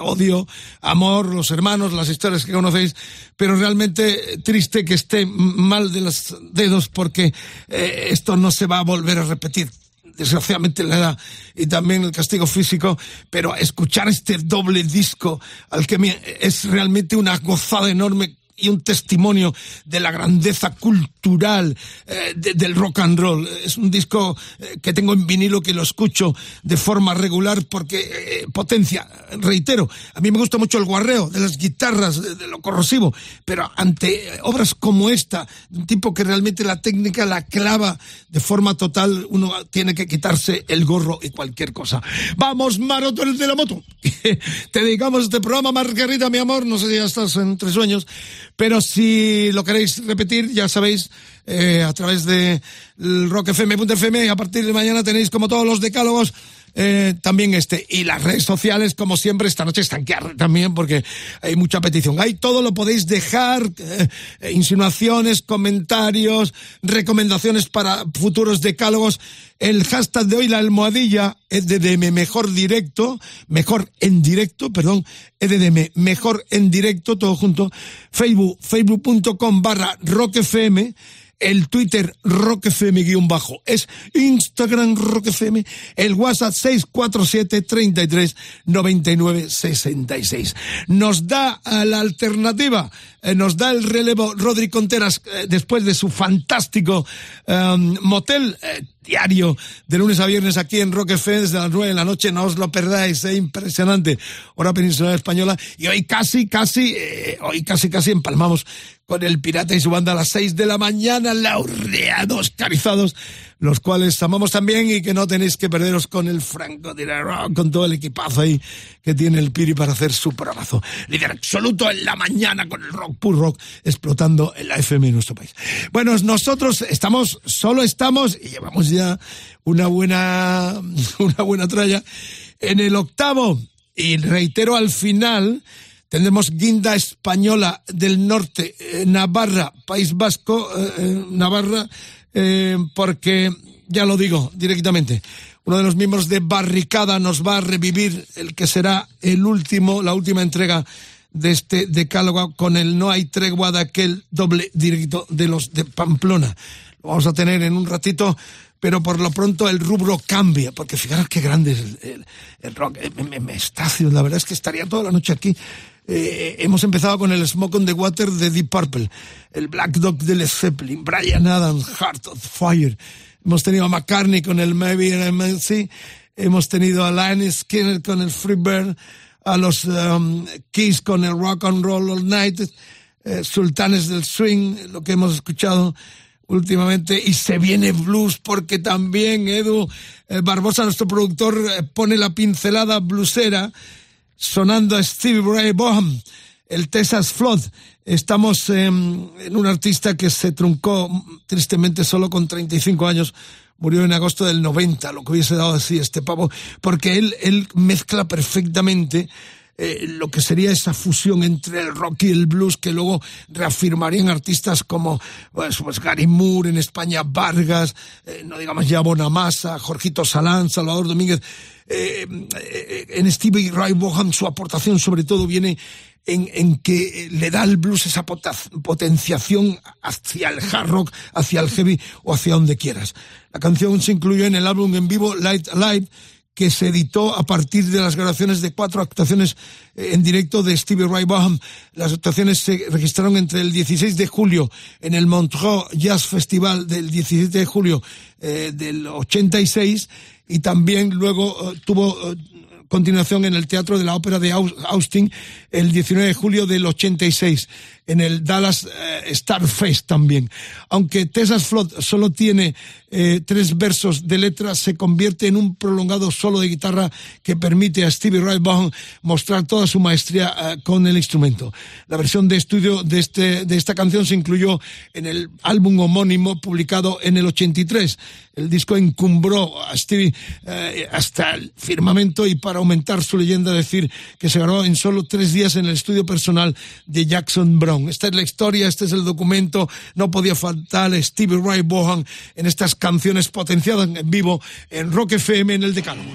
odio, amor, los hermanos, las historias que conocéis, pero realmente triste que esté mal de los dedos porque eh, esto no se va a volver a repetir desgraciadamente la edad y también el castigo físico, pero escuchar este doble disco al que me, es realmente una gozada enorme y un testimonio de la grandeza cultural eh, de, del rock and roll. Es un disco eh, que tengo en vinilo que lo escucho de forma regular porque eh, potencia, reitero, a mí me gusta mucho el guarreo de las guitarras, de, de, lo corrosivo, pero ante obras como esta, un tipo que realmente la técnica la clava de forma total, uno tiene que quitarse el gorro y cualquier cosa. Vamos, Maroto, el de la moto. [LAUGHS] Te dedicamos este programa, Margarita, mi amor, no sé si ya estás entre sueños, pero si lo queréis repetir, ya sabéis, eh, a través de rockfm.fm, a partir de mañana tenéis como todos los decálogos eh, también este. Y las redes sociales, como siempre, esta noche están que también porque hay mucha petición. Ahí todo lo podéis dejar, eh, insinuaciones, comentarios, recomendaciones para futuros decálogos. El hashtag de hoy, la almohadilla, EDDM mejor directo, mejor en directo, perdón, EDDM mejor en directo, todo junto. Facebook, facebook.com barra rockfm el Twitter rockfm-bajo, es Instagram rockfm, el WhatsApp 647 33 99 66. Nos da la alternativa, eh, nos da el relevo Rodri Conteras eh, después de su fantástico um, motel eh, diario de lunes a viernes aquí en Rock FM desde las nueve de la noche, no os lo perdáis, es impresionante, hora peninsular española, y hoy casi, casi, eh, hoy casi, casi empalmamos con el Pirata y su banda a las seis de la mañana, laureados, carizados, los cuales amamos también y que no tenéis que perderos con el Franco de la Rock, con todo el equipazo ahí que tiene el Piri para hacer su programazo. Líder absoluto en la mañana con el rock, pur rock, explotando en la FM en nuestro país. Bueno, nosotros estamos, solo estamos, y llevamos ya una buena, [LAUGHS] una buena tralla, en el octavo, y reitero al final, tendremos Guinda Española del Norte, eh, Navarra, País Vasco, eh, Navarra, eh, porque, ya lo digo directamente, uno de los miembros de Barricada nos va a revivir el que será el último, la última entrega de este decálogo con el No hay tregua de aquel doble directo de los de Pamplona. Lo vamos a tener en un ratito pero por lo pronto el rubro cambia, porque fijaros qué grande es el, el, rock. Me, me, estacio, la verdad es que estaría toda la noche aquí. Eh, hemos empezado con el Smoke on the Water de Deep Purple, el Black Dog de Led Zeppelin, Brian Adams, Heart of Fire. Hemos tenido a McCartney con el Maybe and Mercy, hemos tenido a Lionel Skinner con el Freebird, a los um, Kiss con el Rock and Roll All Night, eh, Sultanes del Swing, lo que hemos escuchado últimamente y se viene blues porque también Edu eh, Barbosa, nuestro productor, eh, pone la pincelada bluesera sonando Stevie Ray Vaughan, el Texas Flood. Estamos en un artista que se truncó tristemente solo con 35 años. Murió en agosto del 90, lo que hubiese dado así este pavo, porque él, él mezcla perfectamente eh, lo que sería esa fusión entre el rock y el blues que luego reafirmarían artistas como pues, pues Gary Moore en España, Vargas, eh, no digamos ya Bonamassa, Jorgito Salán, Salvador Domínguez. Eh, en Stevie Ray Vaughan su aportación sobre todo viene en, en, que le da al blues esa potenciación hacia el hard rock, hacia el heavy o hacia donde quieras. La canción se incluyó en el álbum en vivo Light Alive, que se editó a partir de las grabaciones de cuatro actuaciones en directo de Stevie Ray Vaughan. Las actuaciones se registraron entre el 16 de julio en el Montreux Jazz Festival del 17 de julio eh, del 86 y también luego eh, tuvo eh, continuación en el Teatro de la Ópera de Austin el 19 de julio del 86. En el Dallas eh, Star Fest también. Aunque Texas Flood solo tiene eh, tres versos de letra, se convierte en un prolongado solo de guitarra que permite a Stevie Ray Vaughan mostrar toda su maestría eh, con el instrumento. La versión de estudio de, este, de esta canción se incluyó en el álbum homónimo publicado en el 83. El disco encumbró a Stevie eh, hasta el firmamento y para aumentar su leyenda decir que se grabó en solo tres días en el estudio personal de Jackson Brown. Esta es la historia, este es el documento. No podía faltar Stevie Ray Vaughan en estas canciones potenciadas en vivo en Rock FM en el Decálogo.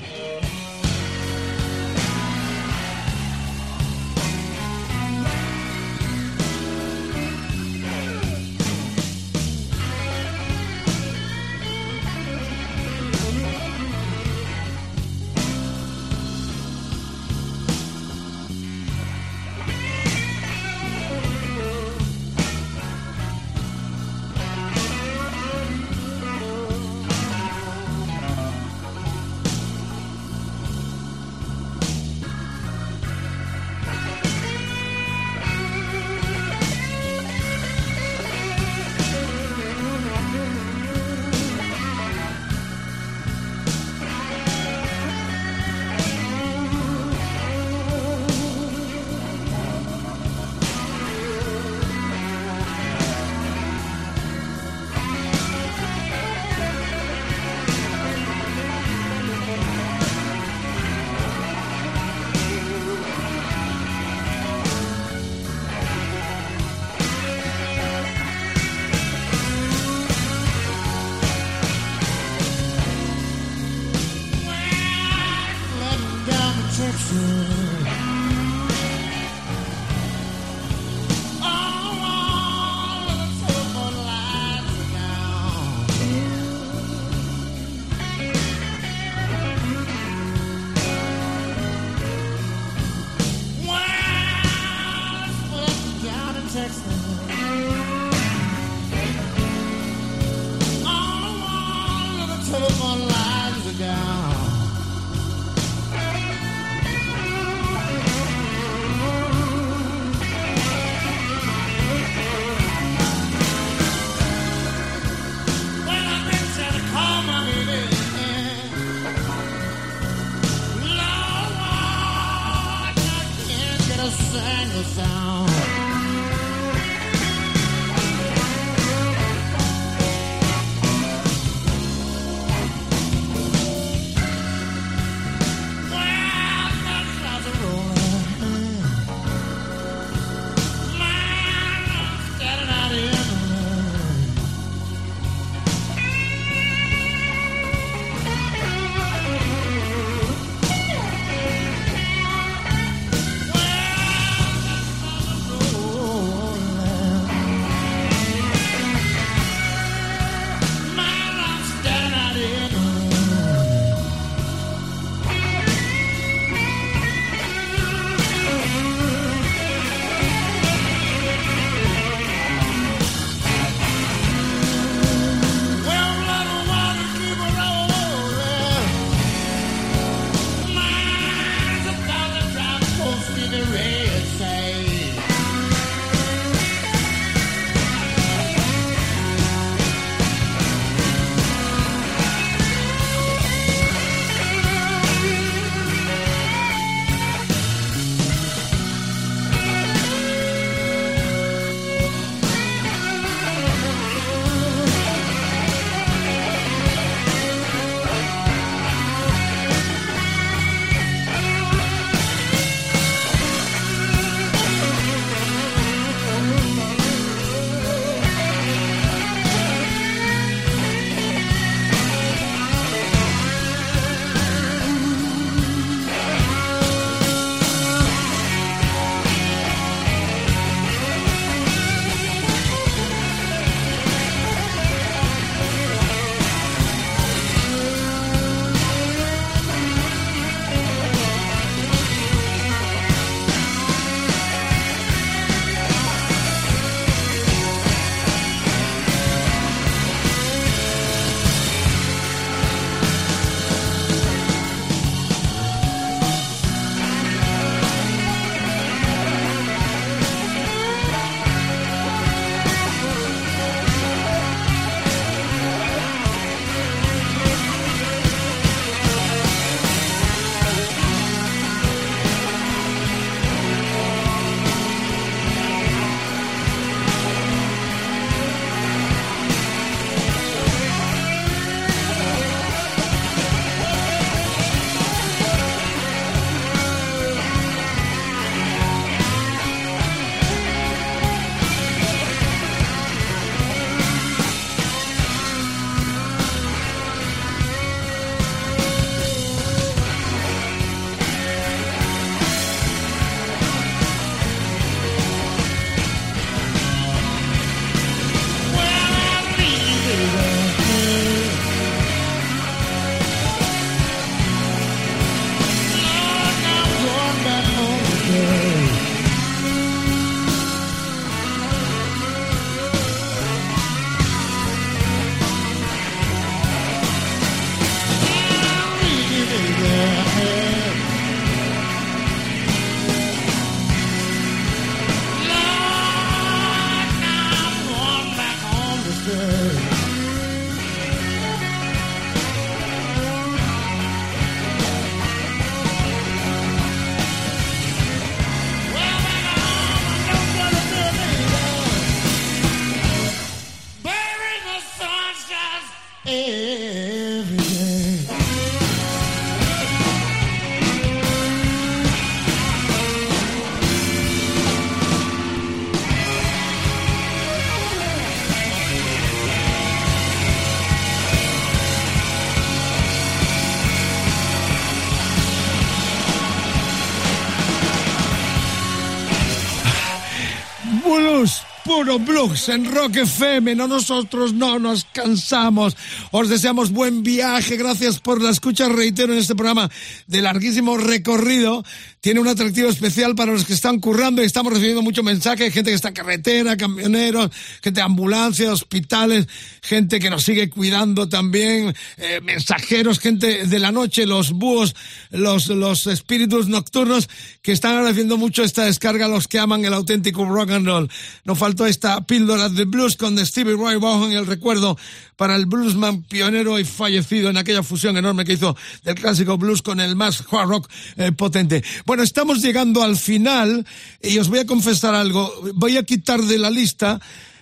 Blues en Rock FM. No, nosotros no nos cansamos. Os deseamos buen viaje. Gracias por la escucha. Reitero en este programa de larguísimo recorrido. Tiene un atractivo especial para los que están currando y estamos recibiendo mucho mensaje. Gente que está en carretera, camioneros, gente de ambulancia, hospitales, gente que nos sigue cuidando también, eh, mensajeros, gente de la noche, los búhos, los, los espíritus nocturnos que están agradeciendo mucho esta descarga, los que aman el auténtico rock and roll. No faltó esta píldora de blues con Stevie Ray Vaughan, el recuerdo para el bluesman pionero y fallecido en aquella fusión enorme que hizo del clásico blues con el más hard rock eh, potente. Bueno, estamos llegando al final y os voy a confesar algo. Voy a quitar de la lista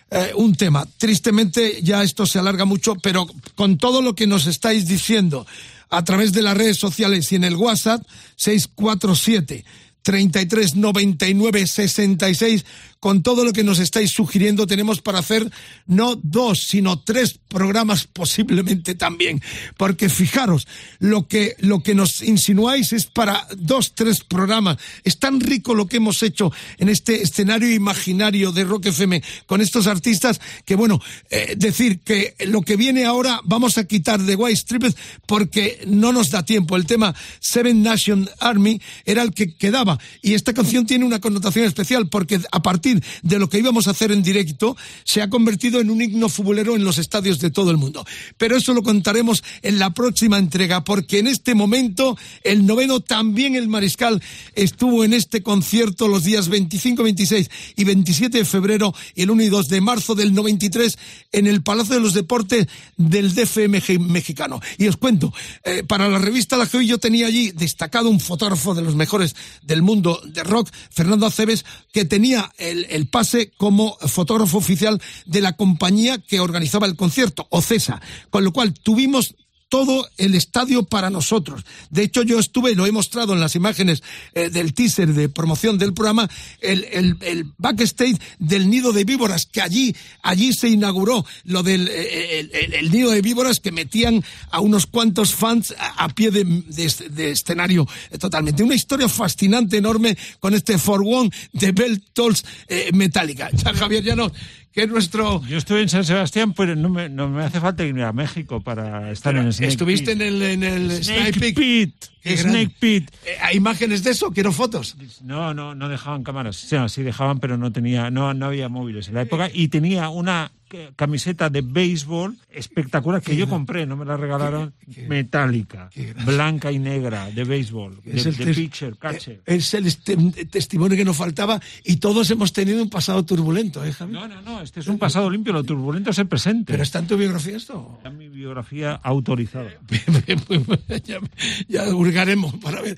eh, un tema. Tristemente ya esto se alarga mucho, pero con todo lo que nos estáis diciendo a través de las redes sociales y en el WhatsApp 647 33 99 66 con todo lo que nos estáis sugiriendo tenemos para hacer no dos, sino tres programas posiblemente también. Porque fijaros, lo que, lo que nos insinuáis es para dos, tres programas. Es tan rico lo que hemos hecho en este escenario imaginario de Rock FM con estos artistas que, bueno, eh, decir que lo que viene ahora vamos a quitar de White Stripes porque no nos da tiempo. El tema Seven Nation Army era el que quedaba. Y esta canción tiene una connotación especial porque a partir de lo que íbamos a hacer en directo, se ha convertido en un himno futbolero en los estadios de todo el mundo. Pero eso lo contaremos en la próxima entrega, porque en este momento el noveno también el Mariscal estuvo en este concierto los días 25, 26 y 27 de febrero y el 1 y 2 de marzo del 93 en el Palacio de los Deportes del DFMG mexicano. Y os cuento, eh, para la revista La Geo yo tenía allí destacado un fotógrafo de los mejores del mundo de rock, Fernando Aceves, que tenía el, el pase como fotógrafo oficial de la compañía que organizaba el concierto, OCESA. Con lo cual tuvimos todo el estadio para nosotros. De hecho, yo estuve, lo he mostrado en las imágenes eh, del teaser de promoción del programa, el, backstage del nido de víboras, que allí, allí se inauguró lo del eh, el, nido de víboras que metían a unos cuantos fans a, pie de, escenario eh, totalmente. Una historia fascinante, enorme, con este For One de Bell Tolls eh, Metallica. [LAUGHS] Ya, Javier, ya no que es nuestro... Yo estuve en San Sebastián, pero no me, no me hace falta ir a México para estar pero en el Snake Estuviste Pit. en el, en el Snake, Snake Pit. Snake. Pit. Eh, ¿Hay imágenes de eso? Quiero fotos. No, no, no dejaban cámaras. O sea, sí dejaban, pero no tenía, no, no había móviles en la época. Y tenía una camiseta de béisbol espectacular que yo compré, no me la regalaron, metálica, blanca y negra, de béisbol, de, Es el de tes- pitcher, catcher. Eh, Es el este- testimonio que nos faltaba y todos hemos tenido un pasado turbulento, ¿eh, Javi? No, no, no, este es un pasado limpio, lo turbulento es el presente. Pero está en tu biografía esto. Está en mi biografía autorizada. [LAUGHS] ya, ya hurgaremos para ver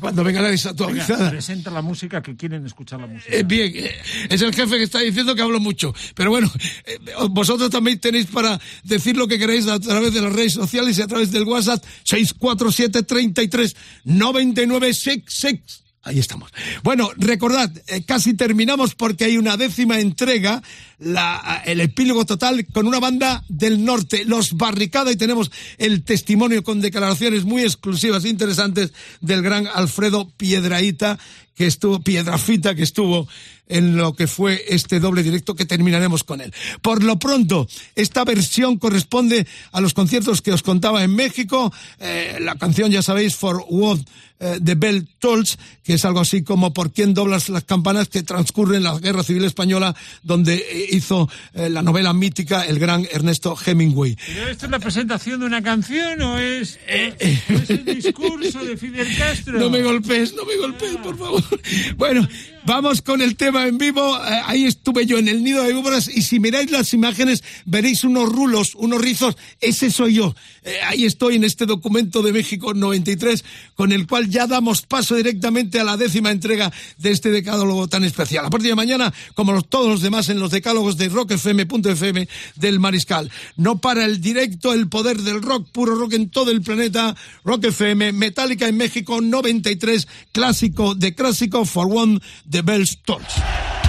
cuando venga la Venga, desactualizada. presenta la música que quieren escuchar la música. Eh, bien, eh, es el jefe que está diciendo que hablo mucho. Pero bueno, eh, vosotros también tenéis para decir lo que queréis a través de las redes sociales y a través del WhatsApp 647 33 99 66. Ahí estamos. Bueno, recordad, eh, casi terminamos porque hay una décima entrega, la, el epílogo total con una banda del norte, Los Barricada, y tenemos el testimonio con declaraciones muy exclusivas e interesantes del gran Alfredo Piedraíta, que estuvo, Piedrafita, que estuvo en lo que fue este doble directo que terminaremos con él. Por lo pronto, esta versión corresponde a los conciertos que os contaba en México. Eh, la canción, ya sabéis, For What eh, the Bell Tolls, que es algo así como por quién doblas las campanas que transcurre en la Guerra Civil Española, donde eh, hizo eh, la novela mítica el gran Ernesto Hemingway. ¿Pero esto es la presentación de una canción o es, o es el discurso de Fidel Castro? No me golpees, no me golpees, por favor. Bueno, vamos con el tema en vivo. Eh, ahí estuve yo en el nido de víboras y si miráis las imágenes veréis unos rulos, unos rizos. Ese soy yo. Eh, ahí estoy en este documento de México 93 con el cual ya damos paso directamente a la décima entrega de este decálogo tan especial. A partir de mañana, como los, todos los demás en los decálogos de rockfm.fm del Mariscal. No para el directo, el poder del rock, puro rock en todo el planeta. Rock FM, Metallica en México 93, clásico de clásico for one, Bells Tolls. Keep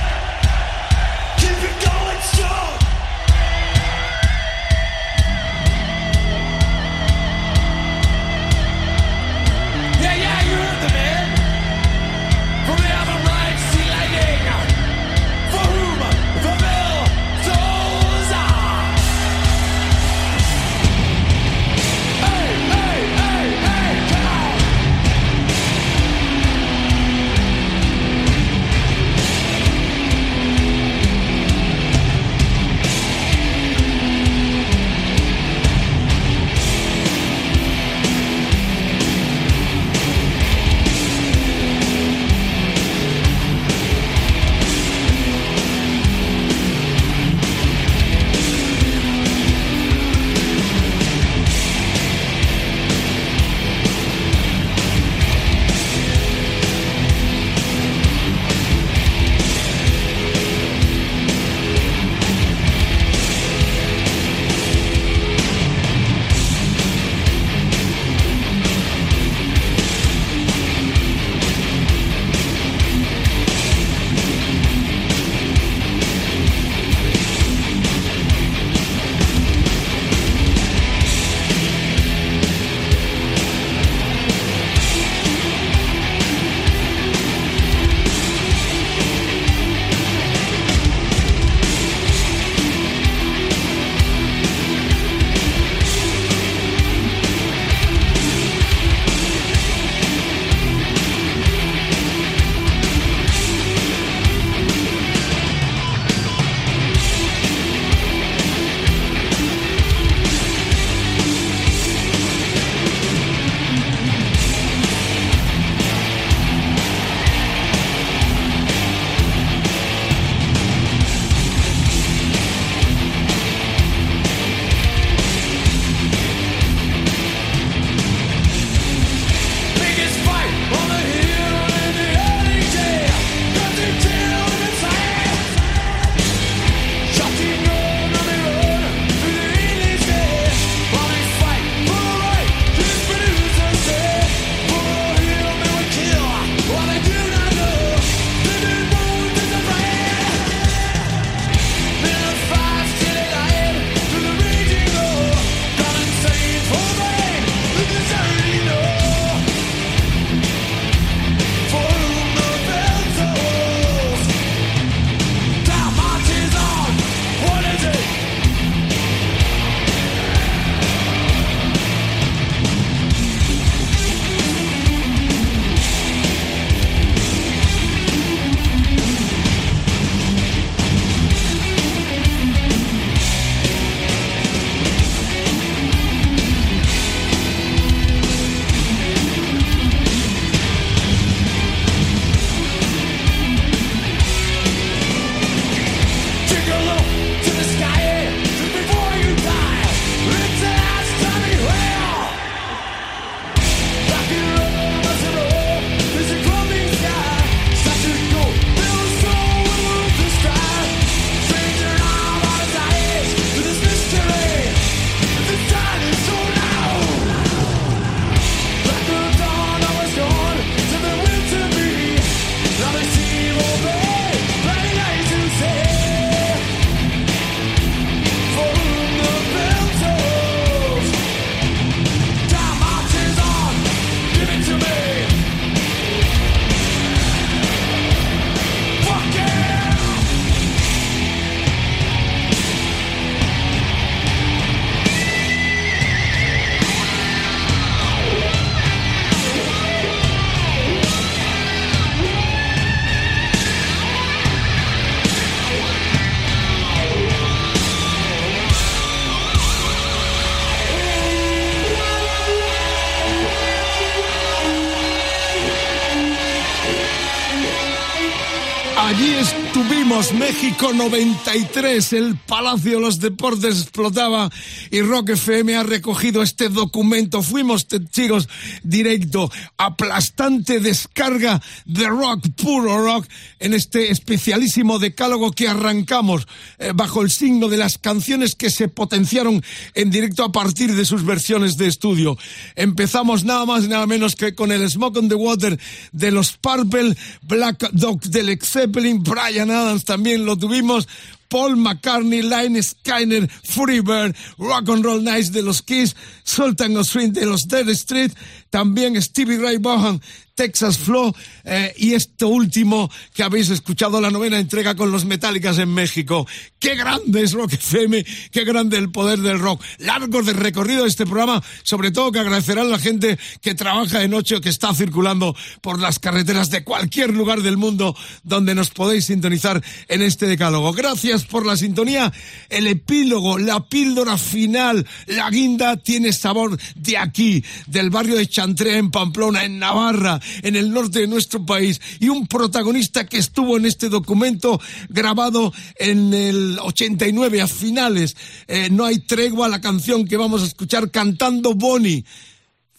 estuvimos, México 93, el Palacio de los Deportes explotaba y Rock FM ha recogido este documento. Fuimos testigos directo, aplastante descarga de rock, puro rock, en este especialísimo decálogo que arrancamos eh, bajo el signo de las canciones que se potenciaron en directo a partir de sus versiones de estudio. Empezamos nada más y nada menos que con el Smoke on the Water de los Purple, Black Dog del Excel Brian Adams también lo tuvimos. Paul McCartney, Line Skyner, Freebird, Rock and Roll Nights de los Kiss, Sultan of Swing de los Dead Street, también Stevie Ray Vaughan Texas Flow eh, y esto último que habéis escuchado, la novena entrega con los Metallicas en México. ¡Qué grande es Rock FM! ¡Qué grande el poder del rock! Largo de recorrido este programa, sobre todo que agradecerán la gente que trabaja de noche o que está circulando por las carreteras de cualquier lugar del mundo donde nos podéis sintonizar en este decálogo. Gracias por la sintonía. El epílogo, la píldora final, la guinda tiene sabor de aquí, del barrio de Chantré en Pamplona, en Navarra en el norte de nuestro país y un protagonista que estuvo en este documento grabado en el 89 a finales. Eh, no hay tregua la canción que vamos a escuchar cantando Bonnie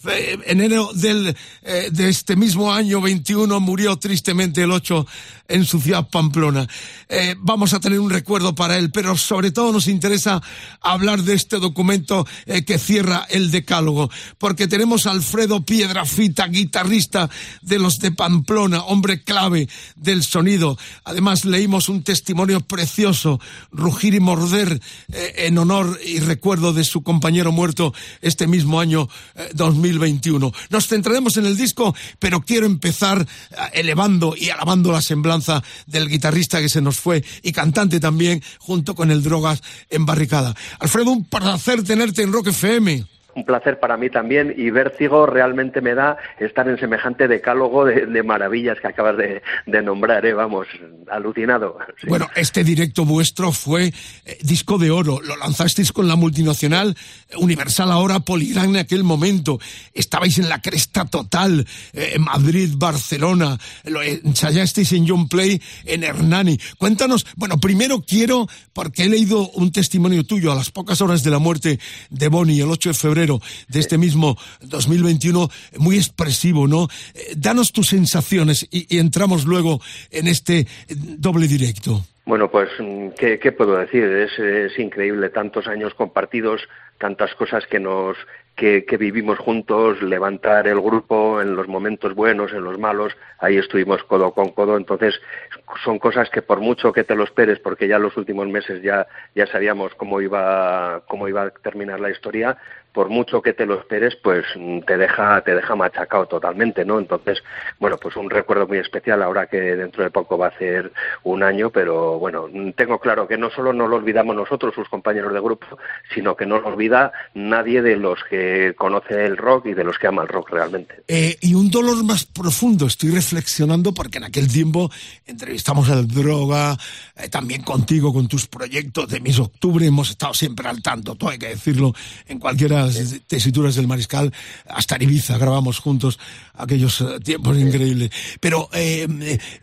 enero del, eh, de este mismo año 21 murió tristemente el 8 en su ciudad Pamplona. Eh, vamos a tener un recuerdo para él, pero sobre todo nos interesa hablar de este documento eh, que cierra el decálogo, porque tenemos a Alfredo Piedrafita, guitarrista de los de Pamplona, hombre clave del sonido. Además leímos un testimonio precioso, Rugir y Morder, en honor y recuerdo de su compañero muerto este mismo año 2000 2021. Nos centraremos en el disco, pero quiero empezar eh, elevando y alabando la semblanza del guitarrista que se nos fue y cantante también, junto con el Drogas en Barricada. Alfredo, un placer tenerte en Rock FM un placer para mí también y vértigo realmente me da estar en semejante decálogo de, maravillas que acabas de, nombrar, ¿eh? vamos, alucinado. Bueno, este directo vuestro fue eh, disco de oro, lo lanzasteis con la multinacional Universal ahora, Poligram en aquel momento, estabais en la cresta total, eh, Madrid, Barcelona, lo ensayasteis en John Play, en Hernani. Cuéntanos, bueno, primero quiero, porque he leído un testimonio tuyo a las pocas horas de la muerte de Bonnie el 8 de febrero, de este mismo 2021, muy expresivo, ¿no? Eh, danos tus sensaciones y, entramos luego en este doble directo. Bueno, pues, ¿qué, puedo decir? es, increíble, tantos años compartidos, tantas cosas que nos, que, vivimos juntos, levantar el grupo en los momentos buenos, en los malos, ahí estuvimos codo con codo, entonces son cosas que por mucho que te lo esperes, porque ya los últimos meses ya, ya sabíamos cómo iba, cómo iba a terminar la historia, por mucho que te lo esperes, pues te deja, te deja machacado totalmente, ¿no? Entonces, bueno, pues un recuerdo muy especial ahora que dentro de poco va a ser un año, pero bueno, tengo claro que no solo no lo olvidamos nosotros, sus compañeros de grupo, sino que no lo olvida nadie de los que conoce el rock y de los que ama el rock realmente. Eh, y un dolor más profundo, estoy reflexionando porque en aquel tiempo entrevistamos al Droga, eh, también contigo, con tus proyectos de Mis Octubre, hemos estado siempre al tanto, todo hay que decirlo, en cualquiera tesituras del Mariscal, hasta en Ibiza grabamos juntos aquellos eh, tiempos increíbles. Pero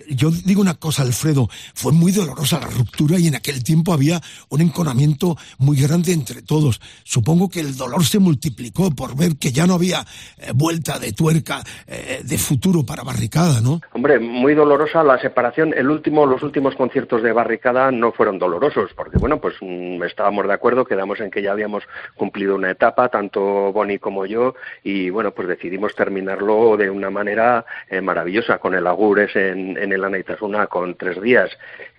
yo digo una cosa, Alfredo, fue muy dolorosa la ruptura y en aquel tiempo había un enconamiento muy grande entre todos. Supongo que el dolor se multiplicó por ver que ya no había eh, vuelta de tuerca eh, de futuro para Barricada, ¿no? Hombre, muy dolorosa la separación. El último, los últimos conciertos de Barricada no fueron dolorosos, porque bueno, pues mm, estábamos de acuerdo, quedamos en que ya habíamos cumplido una etapa, tanto Bonnie como yo, y bueno, pues decidimos terminarlo de una manera eh, maravillosa, con el Agures en, en el Anaitasuna con tres días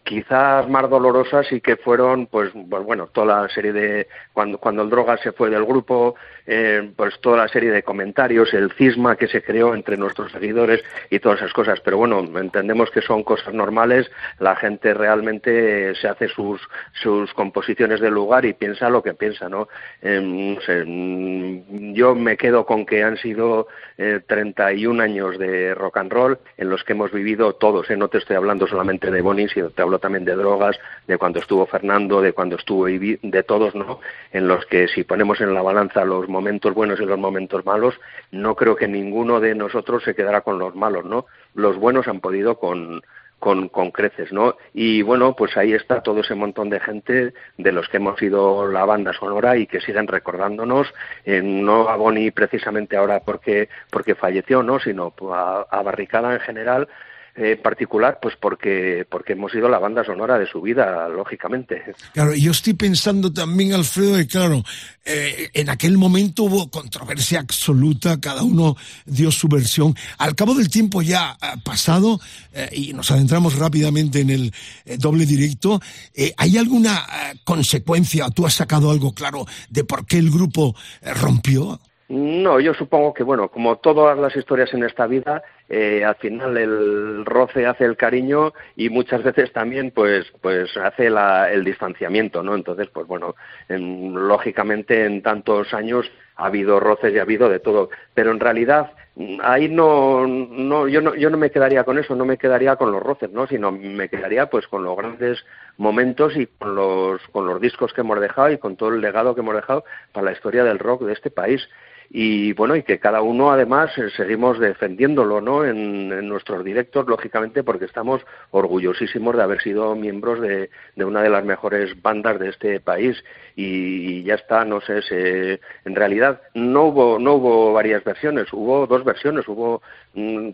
quizás más dolorosas y que fueron pues, pues, bueno toda la serie de cuando cuando el droga se fue del grupo eh, pues toda la serie de comentarios el cisma que se creó entre nuestros seguidores y todas esas cosas pero bueno entendemos que son cosas normales la gente realmente se hace sus sus composiciones del lugar y piensa lo que piensa no, em, sé, mm, yo me quedo con que han sido eh, 31 años de rock and roll en los que hemos vivido todos ¿eh? no te estoy hablando solamente de Bonnie sino te hablo también de drogas, de cuando estuvo Fernando, de cuando estuvo de todos, ¿no? En los que si ponemos en la balanza los momentos buenos y los momentos malos, no creo que ninguno de nosotros se quedara con los malos, ¿no? Los buenos han podido con con, con creces, ¿no? Y bueno, pues ahí está todo ese montón de gente de los que hemos sido la banda sonora y que siguen recordándonos, eh, no a Bonnie precisamente ahora porque, porque falleció, ¿no? Sino a, a Barricada en general, en particular, pues porque, porque hemos sido la banda sonora de su vida, lógicamente. Claro, yo estoy pensando también, Alfredo, de claro, eh, en aquel momento hubo controversia absoluta, cada uno dio su versión. Al cabo del tiempo ya pasado, eh, y nos adentramos rápidamente en el eh, doble directo, eh, ¿hay alguna eh, consecuencia, tú has sacado algo claro de por qué el grupo eh, rompió? No, yo supongo que, bueno, como todas las historias en esta vida, eh, al final el roce hace el cariño y muchas veces también, pues, pues hace la, el distanciamiento, ¿no? Entonces, pues bueno, en- lógicamente en tantos años ha habido roces y ha habido de todo, pero en realidad mm, ahí no, no, yo no, yo no me quedaría con eso, no me quedaría con los roces, ¿no? Sino me quedaría, pues, con los grandes momentos y con los, con los discos que hemos dejado y con todo el legado que hemos dejado para la historia del rock de este país y bueno y que cada uno además eh, seguimos defendiéndolo no en, nuestros directos lógicamente porque estamos orgullosísimos de haber sido miembros de, una de las mejores bandas de este país. Y, ya está no sé se, en realidad no hubo no hubo varias versiones hubo dos versiones hubo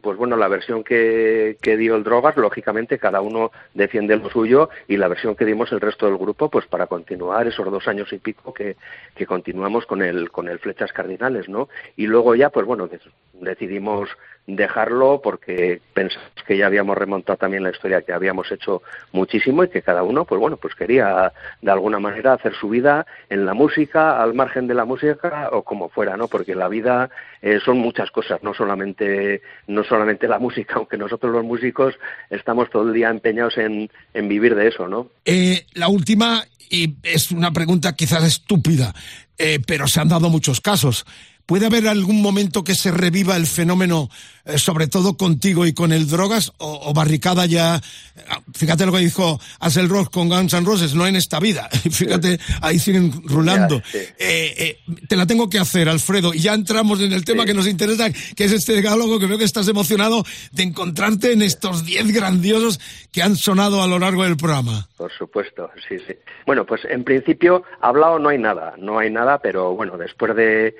pues bueno la versión que, que dio el drogas lógicamente cada uno defiende lo suyo y la versión que dimos el resto del grupo pues para continuar esos dos años y pico que, que continuamos con el con el flechas cardinales no y luego ya pues bueno decidimos dejarlo porque pensamos que ya habíamos remontado también la historia que habíamos hecho muchísimo y que cada uno pues bueno pues quería de alguna manera hacer su vida en la música al margen de la música o como fuera no porque la vida eh, son muchas cosas no solamente no solamente la música [LAUGHS] aunque nosotros los músicos estamos todo el día empeñados en, en vivir de eso no Eh, la última, y es una pregunta quizás estúpida, eh, pero se han dado muchos casos. ¿Puede haber algún momento que se reviva el fenómeno, eh, sobre todo contigo y con el drogas, o, o barricada ya? ah, Fíjate lo que dijo Axel Rock con Guns N' Roses, no en esta vida. [LAUGHS] Fíjate, ahí siguen rulando. Sí. Eh, eh, te la tengo que hacer, Alfredo, y ya entramos en el tema que nos interesa, que es este diálogo que veo que estás emocionado de encontrarte en estos 10 grandiosos que han sonado a lo largo del programa. Por supuesto, sí, sí. Bueno, pues en principio, hablado no hay nada, no hay nada, pero bueno, después de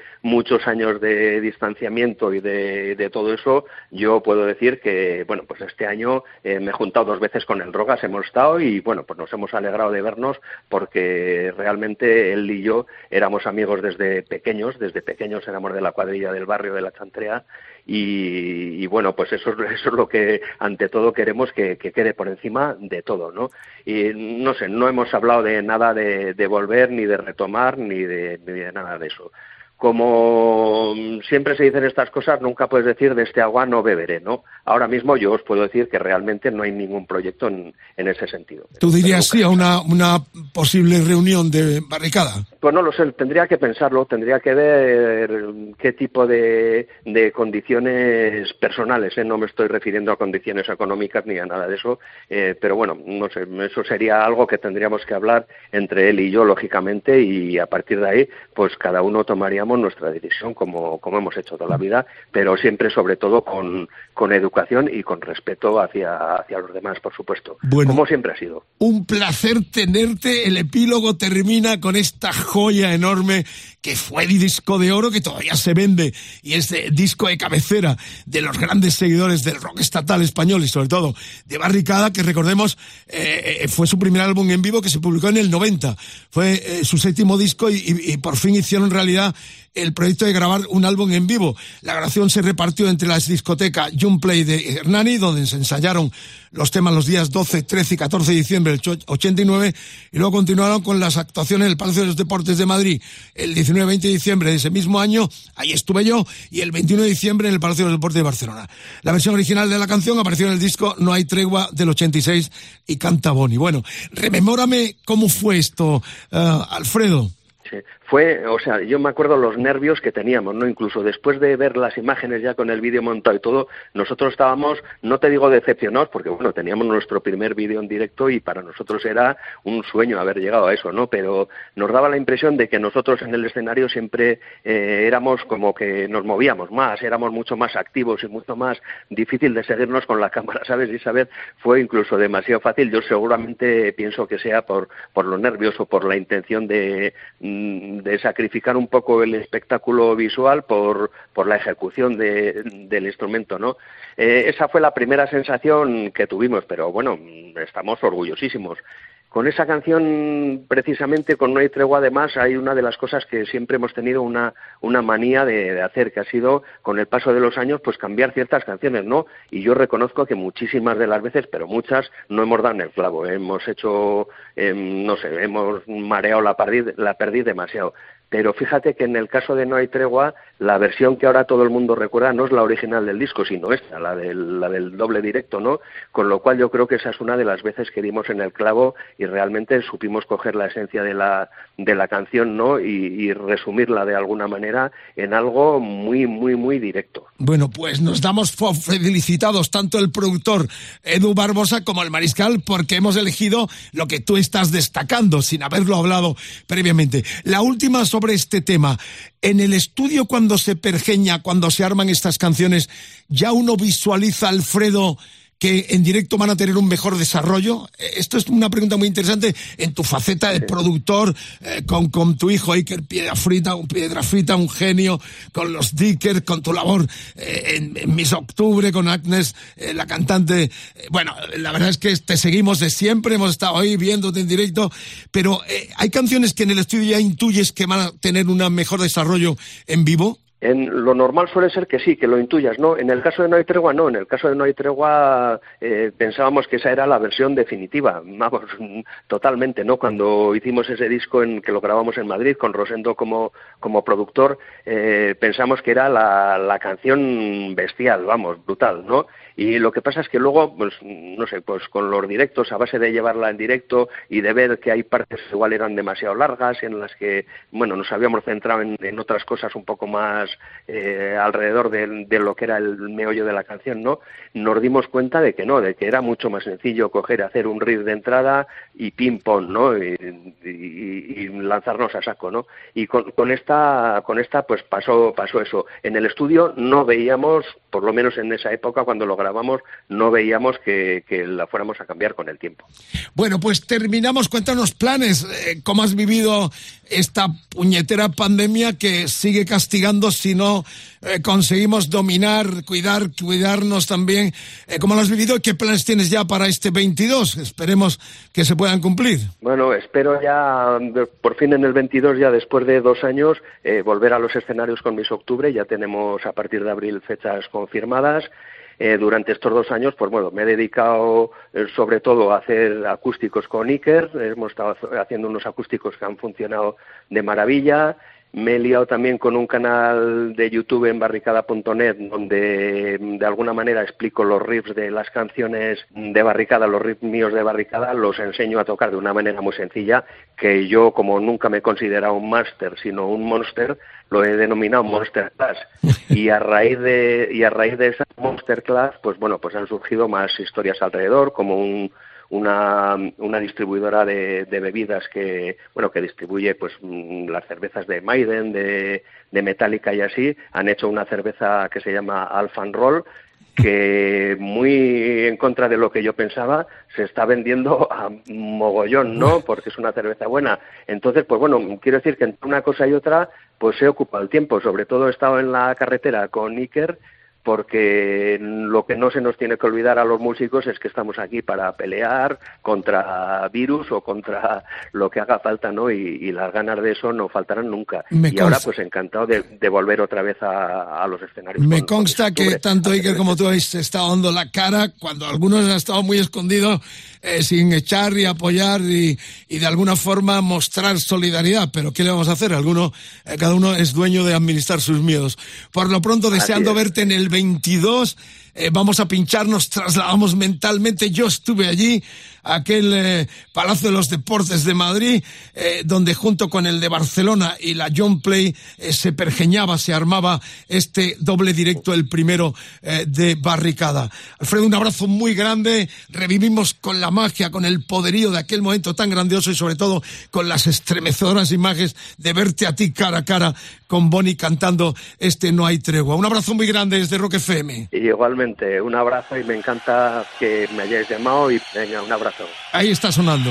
muchos años de distanciamiento y de, todo eso, yo puedo decir que, bueno, pues este año eh, me he juntado dos veces con el Drogas, hemos estado y, bueno, pues nos hemos alegrado de vernos porque realmente él y yo éramos amigos desde pequeños, desde pequeños éramos de la cuadrilla del barrio de la Chantrea y, bueno, pues eso, es- [LAUGHS] eso es lo que ante todo queremos que, que quede por encima de todo, ¿no? Y no sé, no hemos hablado de nada de, de volver, ni de retomar, ni de, ni de nada de eso. Como siempre se dicen estas cosas, nunca puedes decir de este agua no beberé, ¿no? Ahora mismo yo os puedo decir que realmente no hay ningún proyecto en, en ese sentido. ¿Tú dirías sí a una, una posible reunión de barricada? Pues no lo sé, tendría que pensarlo, tendría que ver qué tipo de, de condiciones personales, ¿eh? no me estoy refiriendo a condiciones económicas ni a nada de eso, eh, pero bueno, no sé, eso sería algo que tendríamos que hablar entre él y yo, lógicamente, y a partir de ahí, pues cada uno tomaríamos nuestra decisión como, como hemos hecho toda la vida, pero siempre sobre todo con, con educación y con respeto hacia, hacia los demás, por supuesto, Bueno. como siempre ha sido. Un placer tenerte. El epílogo termina con esta joya enorme que fue el disco de oro que todavía se vende y es de- disco de cabecera de los grandes seguidores del rock estatal español y sobre todo de Barricada, que recordemos eh, eh, fue su primer álbum en vivo que se publicó en el 90. Fue eh, su séptimo disco y, y- y por fin hicieron realidad el proyecto de grabar un álbum en vivo. La grabación se repartió entre las discotecas Play de Hernani, donde se ensayaron los temas los días 12, 13 y 14 de diciembre del 89, y luego continuaron con las actuaciones en el Palacio de los Deportes de Madrid el 19 20 de diciembre de ese mismo año, ahí estuve yo, y el 21 de diciembre en el Palacio de los Deportes de Barcelona. La versión original de la canción apareció en el disco No hay tregua del 86 y canta Boni. Bueno, rememórame cómo fue esto, eh, Alfredo. Fue, o sea, yo me acuerdo los nervios que teníamos, ¿no? Incluso después de ver las imágenes ya con el vídeo montado y todo, nosotros estábamos, no te digo decepcionados, porque bueno, teníamos nuestro primer vídeo en directo y para nosotros era un sueño haber llegado a eso, ¿no? Pero nos daba la impresión de que nosotros en el escenario siempre eh, éramos como que nos movíamos más, éramos mucho más activos y mucho más difícil de seguirnos con la cámara, [LAUGHS] ¿sabes? Y esa vez fue incluso demasiado fácil. Yo seguramente pienso que sea por, por lo nervioso, por la intención de Mm, de sacrificar un poco el espectáculo visual por, por la ejecución de, del instrumento, ¿no? Eh, esa fue la primera sensación que tuvimos, pero bueno, estamos orgullosísimos. Con esa canción, precisamente, con No hay tregua, además, hay una de las cosas que siempre hemos tenido una, una manía de, hacer, que ha sido, con el paso de los años, pues cambiar ciertas canciones, ¿no? Y yo reconozco que muchísimas de las veces, pero muchas, no hemos dado en el clavo. Hemos hecho, em, no sé, hemos mareado la perdiz, la perdiz demasiado. Pero fíjate que en el caso de No hay tregua, la versión que ahora todo el mundo recuerda no es la original del disco, sino esta, la del, doble directo, ¿no? Con lo cual yo creo que esa es una de las veces que dimos en el clavo y realmente supimos coger la esencia de la, de la canción, ¿no? Y, resumirla de alguna manera en algo muy, muy, muy directo. Bueno, pues nos damos felicitados tanto el productor Edu Barbosa como el mariscal porque hemos elegido lo que tú estás destacando sin haberlo hablado previamente. La última sobre este tema. En el estudio cuando se pergeña, cuando se arman estas canciones, ya uno visualiza Alfredo que en directo van a tener un mejor desarrollo? Eh, esto es una pregunta muy interesante en tu faceta de productor, eh, con, con, tu hijo Iker Piedra Frita, un Piedra Frita, un genio, con los Dickers, con tu labor eh, en, Miss Octubre, con Agnes, la cantante. bueno, la verdad es que te seguimos de siempre, hemos estado ahí viéndote en directo, pero hay canciones que en el estudio ya intuyes que van a tener un mejor desarrollo en vivo. En lo normal suele ser que sí, que lo intuyas, ¿no? En el caso de No hay tregua, no. En el caso de No hay tregua eh, pensábamos que esa era la versión definitiva, [LAUGHS] vamos, totalmente, ¿no? Cuando hicimos ese disco en que lo grabamos en Madrid con Rosendo como, como productor, eh, pensamos que era la, la canción bestial, vamos, brutal, ¿no? Y lo que pasa es que luego, pues, no sé, pues con los directos, a base de llevarla en directo y de ver que hay partes que igual eran demasiado largas, en las que, bueno, nos habíamos centrado en, otras cosas un poco más eh, alrededor de, lo que era el meollo de la canción, ¿no? Nos dimos cuenta de que no, de que era mucho más sencillo coger, hacer un riff de entrada y ping-pong, ¿no? Y, y, y, lanzarnos a saco, ¿no? Y con, con, esta, con esta, pues pasó, pasó eso. En el estudio no veíamos, por lo menos en esa época, cuando lo grabamos, no veíamos que, que la fuéramos a cambiar con el tiempo. Bueno, pues terminamos. Cuéntanos planes. Eh, ¿Cómo has vivido esta puñetera pandemia que sigue castigando si no eh, conseguimos dominar, cuidar, cuidarnos también? Eh, ¿Cómo lo has vivido y qué planes tienes ya para este 22? Esperemos que se puedan cumplir. Bueno, espero ya por fin en el 22, ya después de dos años, eh, volver a los escenarios con Miss Octubre. Ya tenemos a partir de abril fechas confirmadas. Eh, durante estos dos años, pues bueno, me he dedicado eh, sobre todo a hacer acústicos con Iker, hemos estado haciendo unos acústicos que han funcionado de maravilla, me he liado también con un canal de YouTube en barricada.net donde de alguna manera explico los riffs de las canciones de barricada, los riffs míos de barricada, los enseño a tocar de una manera muy sencilla que yo como nunca me he considerado un máster sino un monster, lo he denominado Monster Class [LAUGHS] y a raíz de y a raíz de esa Monster Class pues bueno pues han surgido más historias alrededor como un una, una distribuidora de, de, bebidas que bueno que distribuye pues mm, las cervezas de Maiden, de, de Metallica y así, han hecho una cerveza que se llama Alphan Roll que muy en contra de lo que yo pensaba se está vendiendo a mogollón, ¿no? Porque es una cerveza buena. Entonces, pues bueno, quiero decir que entre una cosa y otra, pues he ocupado el tiempo. Sobre todo he estado en la carretera con Iker porque lo que no se nos tiene que olvidar a los músicos es que estamos aquí para pelear contra virus o contra lo que haga falta, ¿no? Y, las ganas de eso no faltarán nunca. y ahora, pues encantado de, volver otra vez a, los escenarios. Me consta que tanto Iker como tú habéis estado dando la cara cuando algunos han estado muy escondidos eh, sin echar y apoyar y, y, de alguna forma mostrar solidaridad. Pero ¿qué le vamos a hacer? Alguno, eh, cada uno es dueño de administrar sus miedos. Por lo pronto, deseando verte en el 22 eh, vamos a pinchar, nos trasladamos mentalmente. Yo estuve allí, aquel eh, Palacio de los Deportes de Madrid, eh, donde junto con el de Barcelona y la John Play eh, se pergeñaba, se armaba este doble directo, el primero de barricada. Alfredo, un abrazo muy grande. Revivimos con la magia, con el poderío de aquel momento tan grandioso y sobre todo con las estremecedoras imágenes de verte a ti cara a cara con Bonnie cantando este No hay tregua. Un abrazo muy grande desde Rock FM. Igualmente, un abrazo y me encanta que me hayáis llamado y venga, un abrazo. Ahí está sonando.